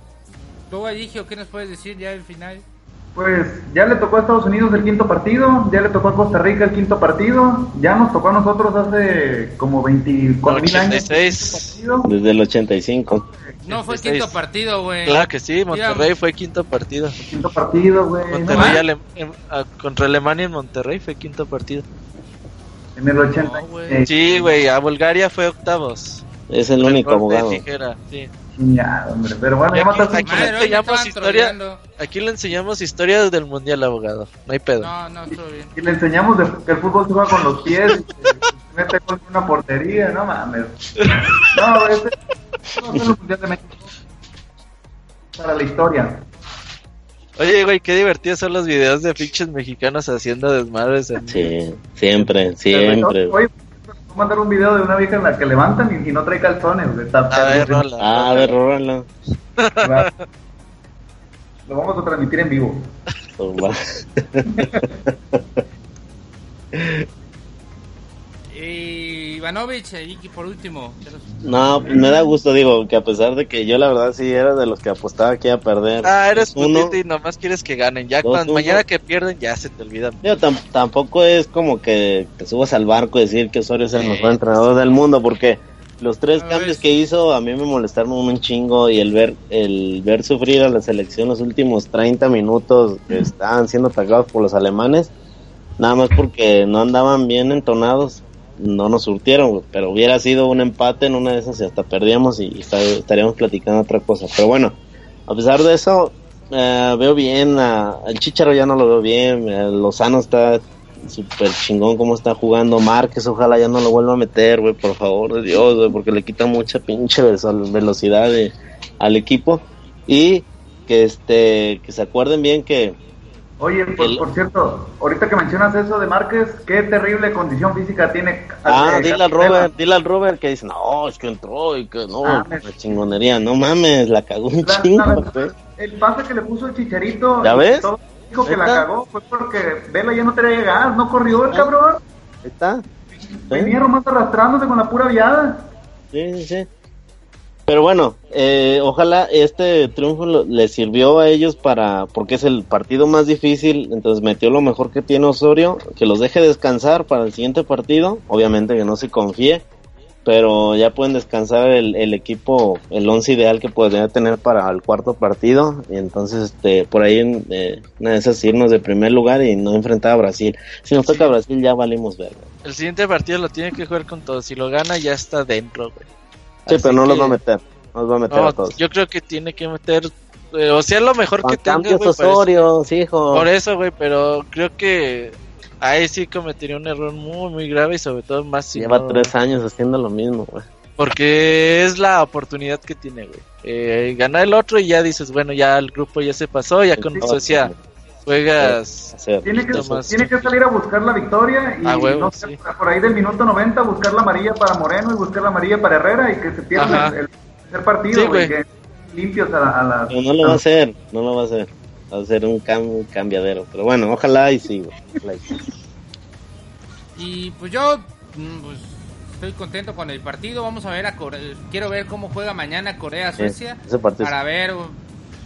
¿Tú, Eligio, qué nos puedes decir ya al final? Pues ya le tocó a Estados Unidos el quinto partido, ya le tocó a Costa Rica el quinto partido, ya nos tocó a nosotros hace como 24 mil años. 86. Desde el 85. No, fue el 16. quinto partido, güey. Claro que sí, Monterrey fue quinto partido. Quinto partido, güey. Monterrey. Ale- em- a- contra Alemania en Monterrey fue quinto partido. En el 80. No, eh, Sí, güey, a Bulgaria fue octavos. Es el único Gol de abogado. tijera, sí. Chingado, hombre. Pero bueno, ya aquí- mataste. aquí- enseñamos historia. Aquí le enseñamos historias del mundial, abogado. No hay pedo. No, no, estuvo bien. Y le enseñamos de- que el fútbol se juega con los pies y mete con una portería, no mames. No, este no es el Mundial de México. Para la historia. Oye, güey, qué divertidos son los videos de pinches mexicanos haciendo desmadres. en- Sí, siempre, siempre. Mandar un video de una vieja en la que levantan y, y no trae calzones. güey. Está- A ver, rola. Ah, a ver, róralo. Va. Lo vamos a transmitir en vivo. Y Ivanovich, y por último. ¿qué nos- No, pues me da gusto, digo, que a pesar de que yo la verdad sí era de los que apostaba que iba a perder. Ah, eres uno. putito y nomás quieres que ganen. Ya Dos, cuando mañana que pierden, ya se te olvidan. Digo, tam- tampoco es como que te subas al barco y decir que Osorio es el mejor entrenador del mundo, porque los tres No, cambios que hizo a mí me molestaron un chingo y el ver el ver sufrir a la selección los últimos 30 minutos que estaban siendo atacados por los alemanes, nada más porque no andaban bien entonados, no nos surtieron, pero hubiera sido un empate en una de esas y hasta perdíamos y, estaríamos platicando otra cosa. Pero bueno, a pesar de eso, eh, veo bien, a, el Chicharo ya no lo veo bien, eh, Lozano está súper chingón como está jugando, Márquez ojalá ya no lo vuelva a meter, güey, por favor de Dios, güey, porque le quita mucha pinche velocidad al equipo y que este que se acuerden bien que Oye, por, El- por cierto, ahorita que mencionas eso de Márquez, qué terrible condición física tiene. Ah, eh, dile al. Robert, dile al Robert que dice, no, es que entró y que no, Ah, la chingonería, no mames, la cagó un La- chingo, la- el pase que le puso el chicharito. ¿Ya ves? todo dijo que la cagó fue porque Vela ya no traía gas, no corrió el cabrón. Ahí está. Venía nomás arrastrándose con la pura viada. Sí, sí, sí. Pero bueno, eh, ojalá este triunfo lo- les sirvió a ellos para, porque es el partido más difícil, entonces metió lo mejor que tiene Osorio, que los deje descansar para el siguiente partido, obviamente que no se confíe, pero ya pueden descansar el, equipo, el once ideal que podría tener para el cuarto partido, y entonces este, por ahí eh, una de esas irnos de primer lugar y no enfrentar a Brasil. Si nos toca Brasil ya valimos verga. El siguiente partido lo tiene que jugar con todos. Si lo gana, ya está dentro, güey. Sí, Así pero no los va a meter, no los va a meter No, a todos. yo creo que tiene que meter. eh, o sea, lo mejor Con que tenga, es- Osorio, sí, hijo. Por eso, güey, pero creo que ahí sí cometería un error muy, muy grave y sobre todo más si Lleva no- tres años haciendo lo mismo, güey. Porque es la oportunidad que tiene, güey. Eh, ganar el otro y ya dices, bueno, ya el grupo ya se pasó, ya con Sí, Suecia juegas. Tiene que, tiene salir a buscar la victoria y Ah, huevo, no sé, sí. por ahí del minuto 90 buscar la amarilla para Moreno y buscar la amarilla para Herrera y que se pierda Ajá. el, tercer partido, Sí, güey, que limpios a, la- a las... Pero no lo va a hacer, no lo va a hacer. Va a ser un, cam- un cambiadero. Pero bueno, ojalá y sí, güey. Ojalá y sí. Y pues yo mm, pues, estoy contento con el partido. Vamos a ver a Corea. Quiero ver cómo juega mañana Corea-Suecia. Para ver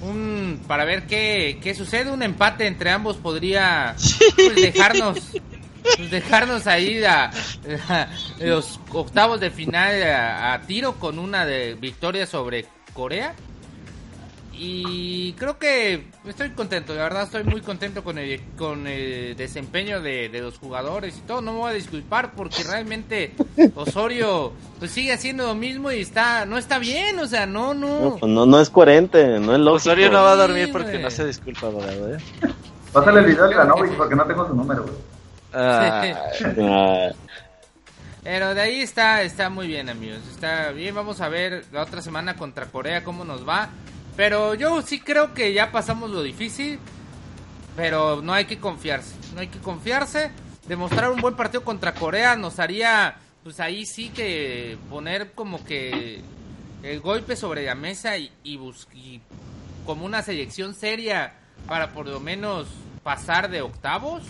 un para ver qué, qué sucede. Un empate entre ambos podría pues, dejarnos pues, dejarnos ahí a, a los octavos de final a, a tiro con una de victoria sobre Corea. Y creo que estoy contento, la verdad estoy muy contento con el, con el desempeño de, de los jugadores y todo. No me voy a disculpar porque realmente Osorio pues sigue haciendo lo mismo y está no está bien, o sea, no, No, no. pues no, no es coherente, no es lógico. Osorio no va a Sí, dormir porque no se disculpa, abogado, ¿eh? Pásale el video de Ganovich porque no tengo su número, güey. Ah, Pero de ahí está, está muy bien, amigos. Está bien, vamos a ver la otra semana contra Corea cómo nos va. Pero yo sí creo que ya pasamos lo difícil. Pero no hay que confiarse. No hay que confiarse. Demostrar un buen partido contra Corea nos haría pues ahí sí que poner como que el golpe sobre la mesa y, y, y como una selección seria para por lo menos pasar de octavos.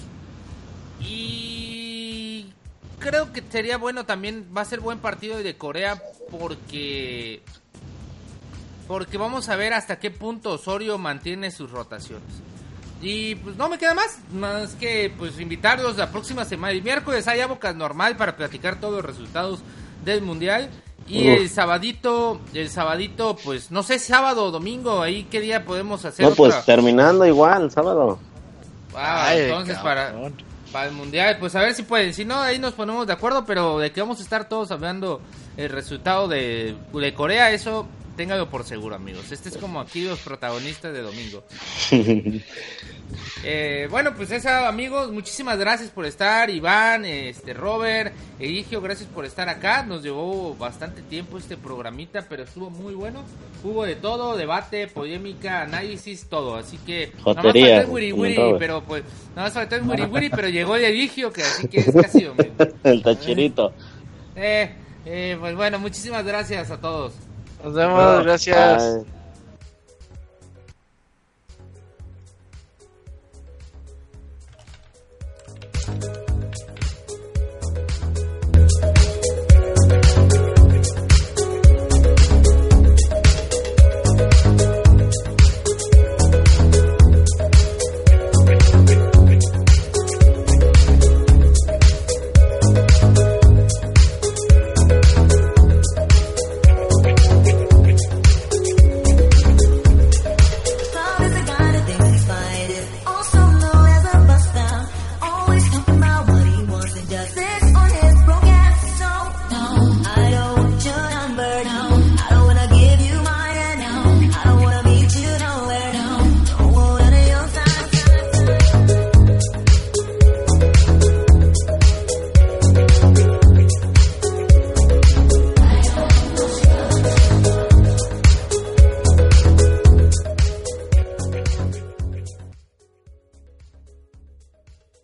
Y creo que sería bueno también, va a ser buen partido de Corea porque porque vamos a ver hasta qué punto Osorio mantiene sus rotaciones. Y pues no me queda más, más que pues invitarlos la próxima semana. El miércoles hay bocas normal para platicar todos los resultados del mundial. Y el sabadito, el sabadito, pues no sé, sábado o domingo, ahí qué día podemos hacer. No, pues terminando igual, sábado. Ah, Ay, entonces para, para el mundial, pues a ver si pueden. Si no, ahí nos ponemos de acuerdo, pero de que vamos a estar todos hablando el resultado de, de Corea, eso téngalo por seguro, amigos. Este es como aquí los protagonistas de domingo. Eh, bueno, pues esa, amigos, muchísimas gracias por estar. Iván, este, Robert, Eligio, gracias por estar acá. Nos llevó bastante tiempo este programita, pero estuvo muy bueno. Hubo de todo, debate, polémica, análisis, todo. Así que nada más faltó el wiri wiri, pero pues nada más faltó el wiri wiri, pero llegó el Eligio, que así que es casi el tachirito. Eh, eh, pues bueno, muchísimas gracias a todos. Nos vemos, gracias.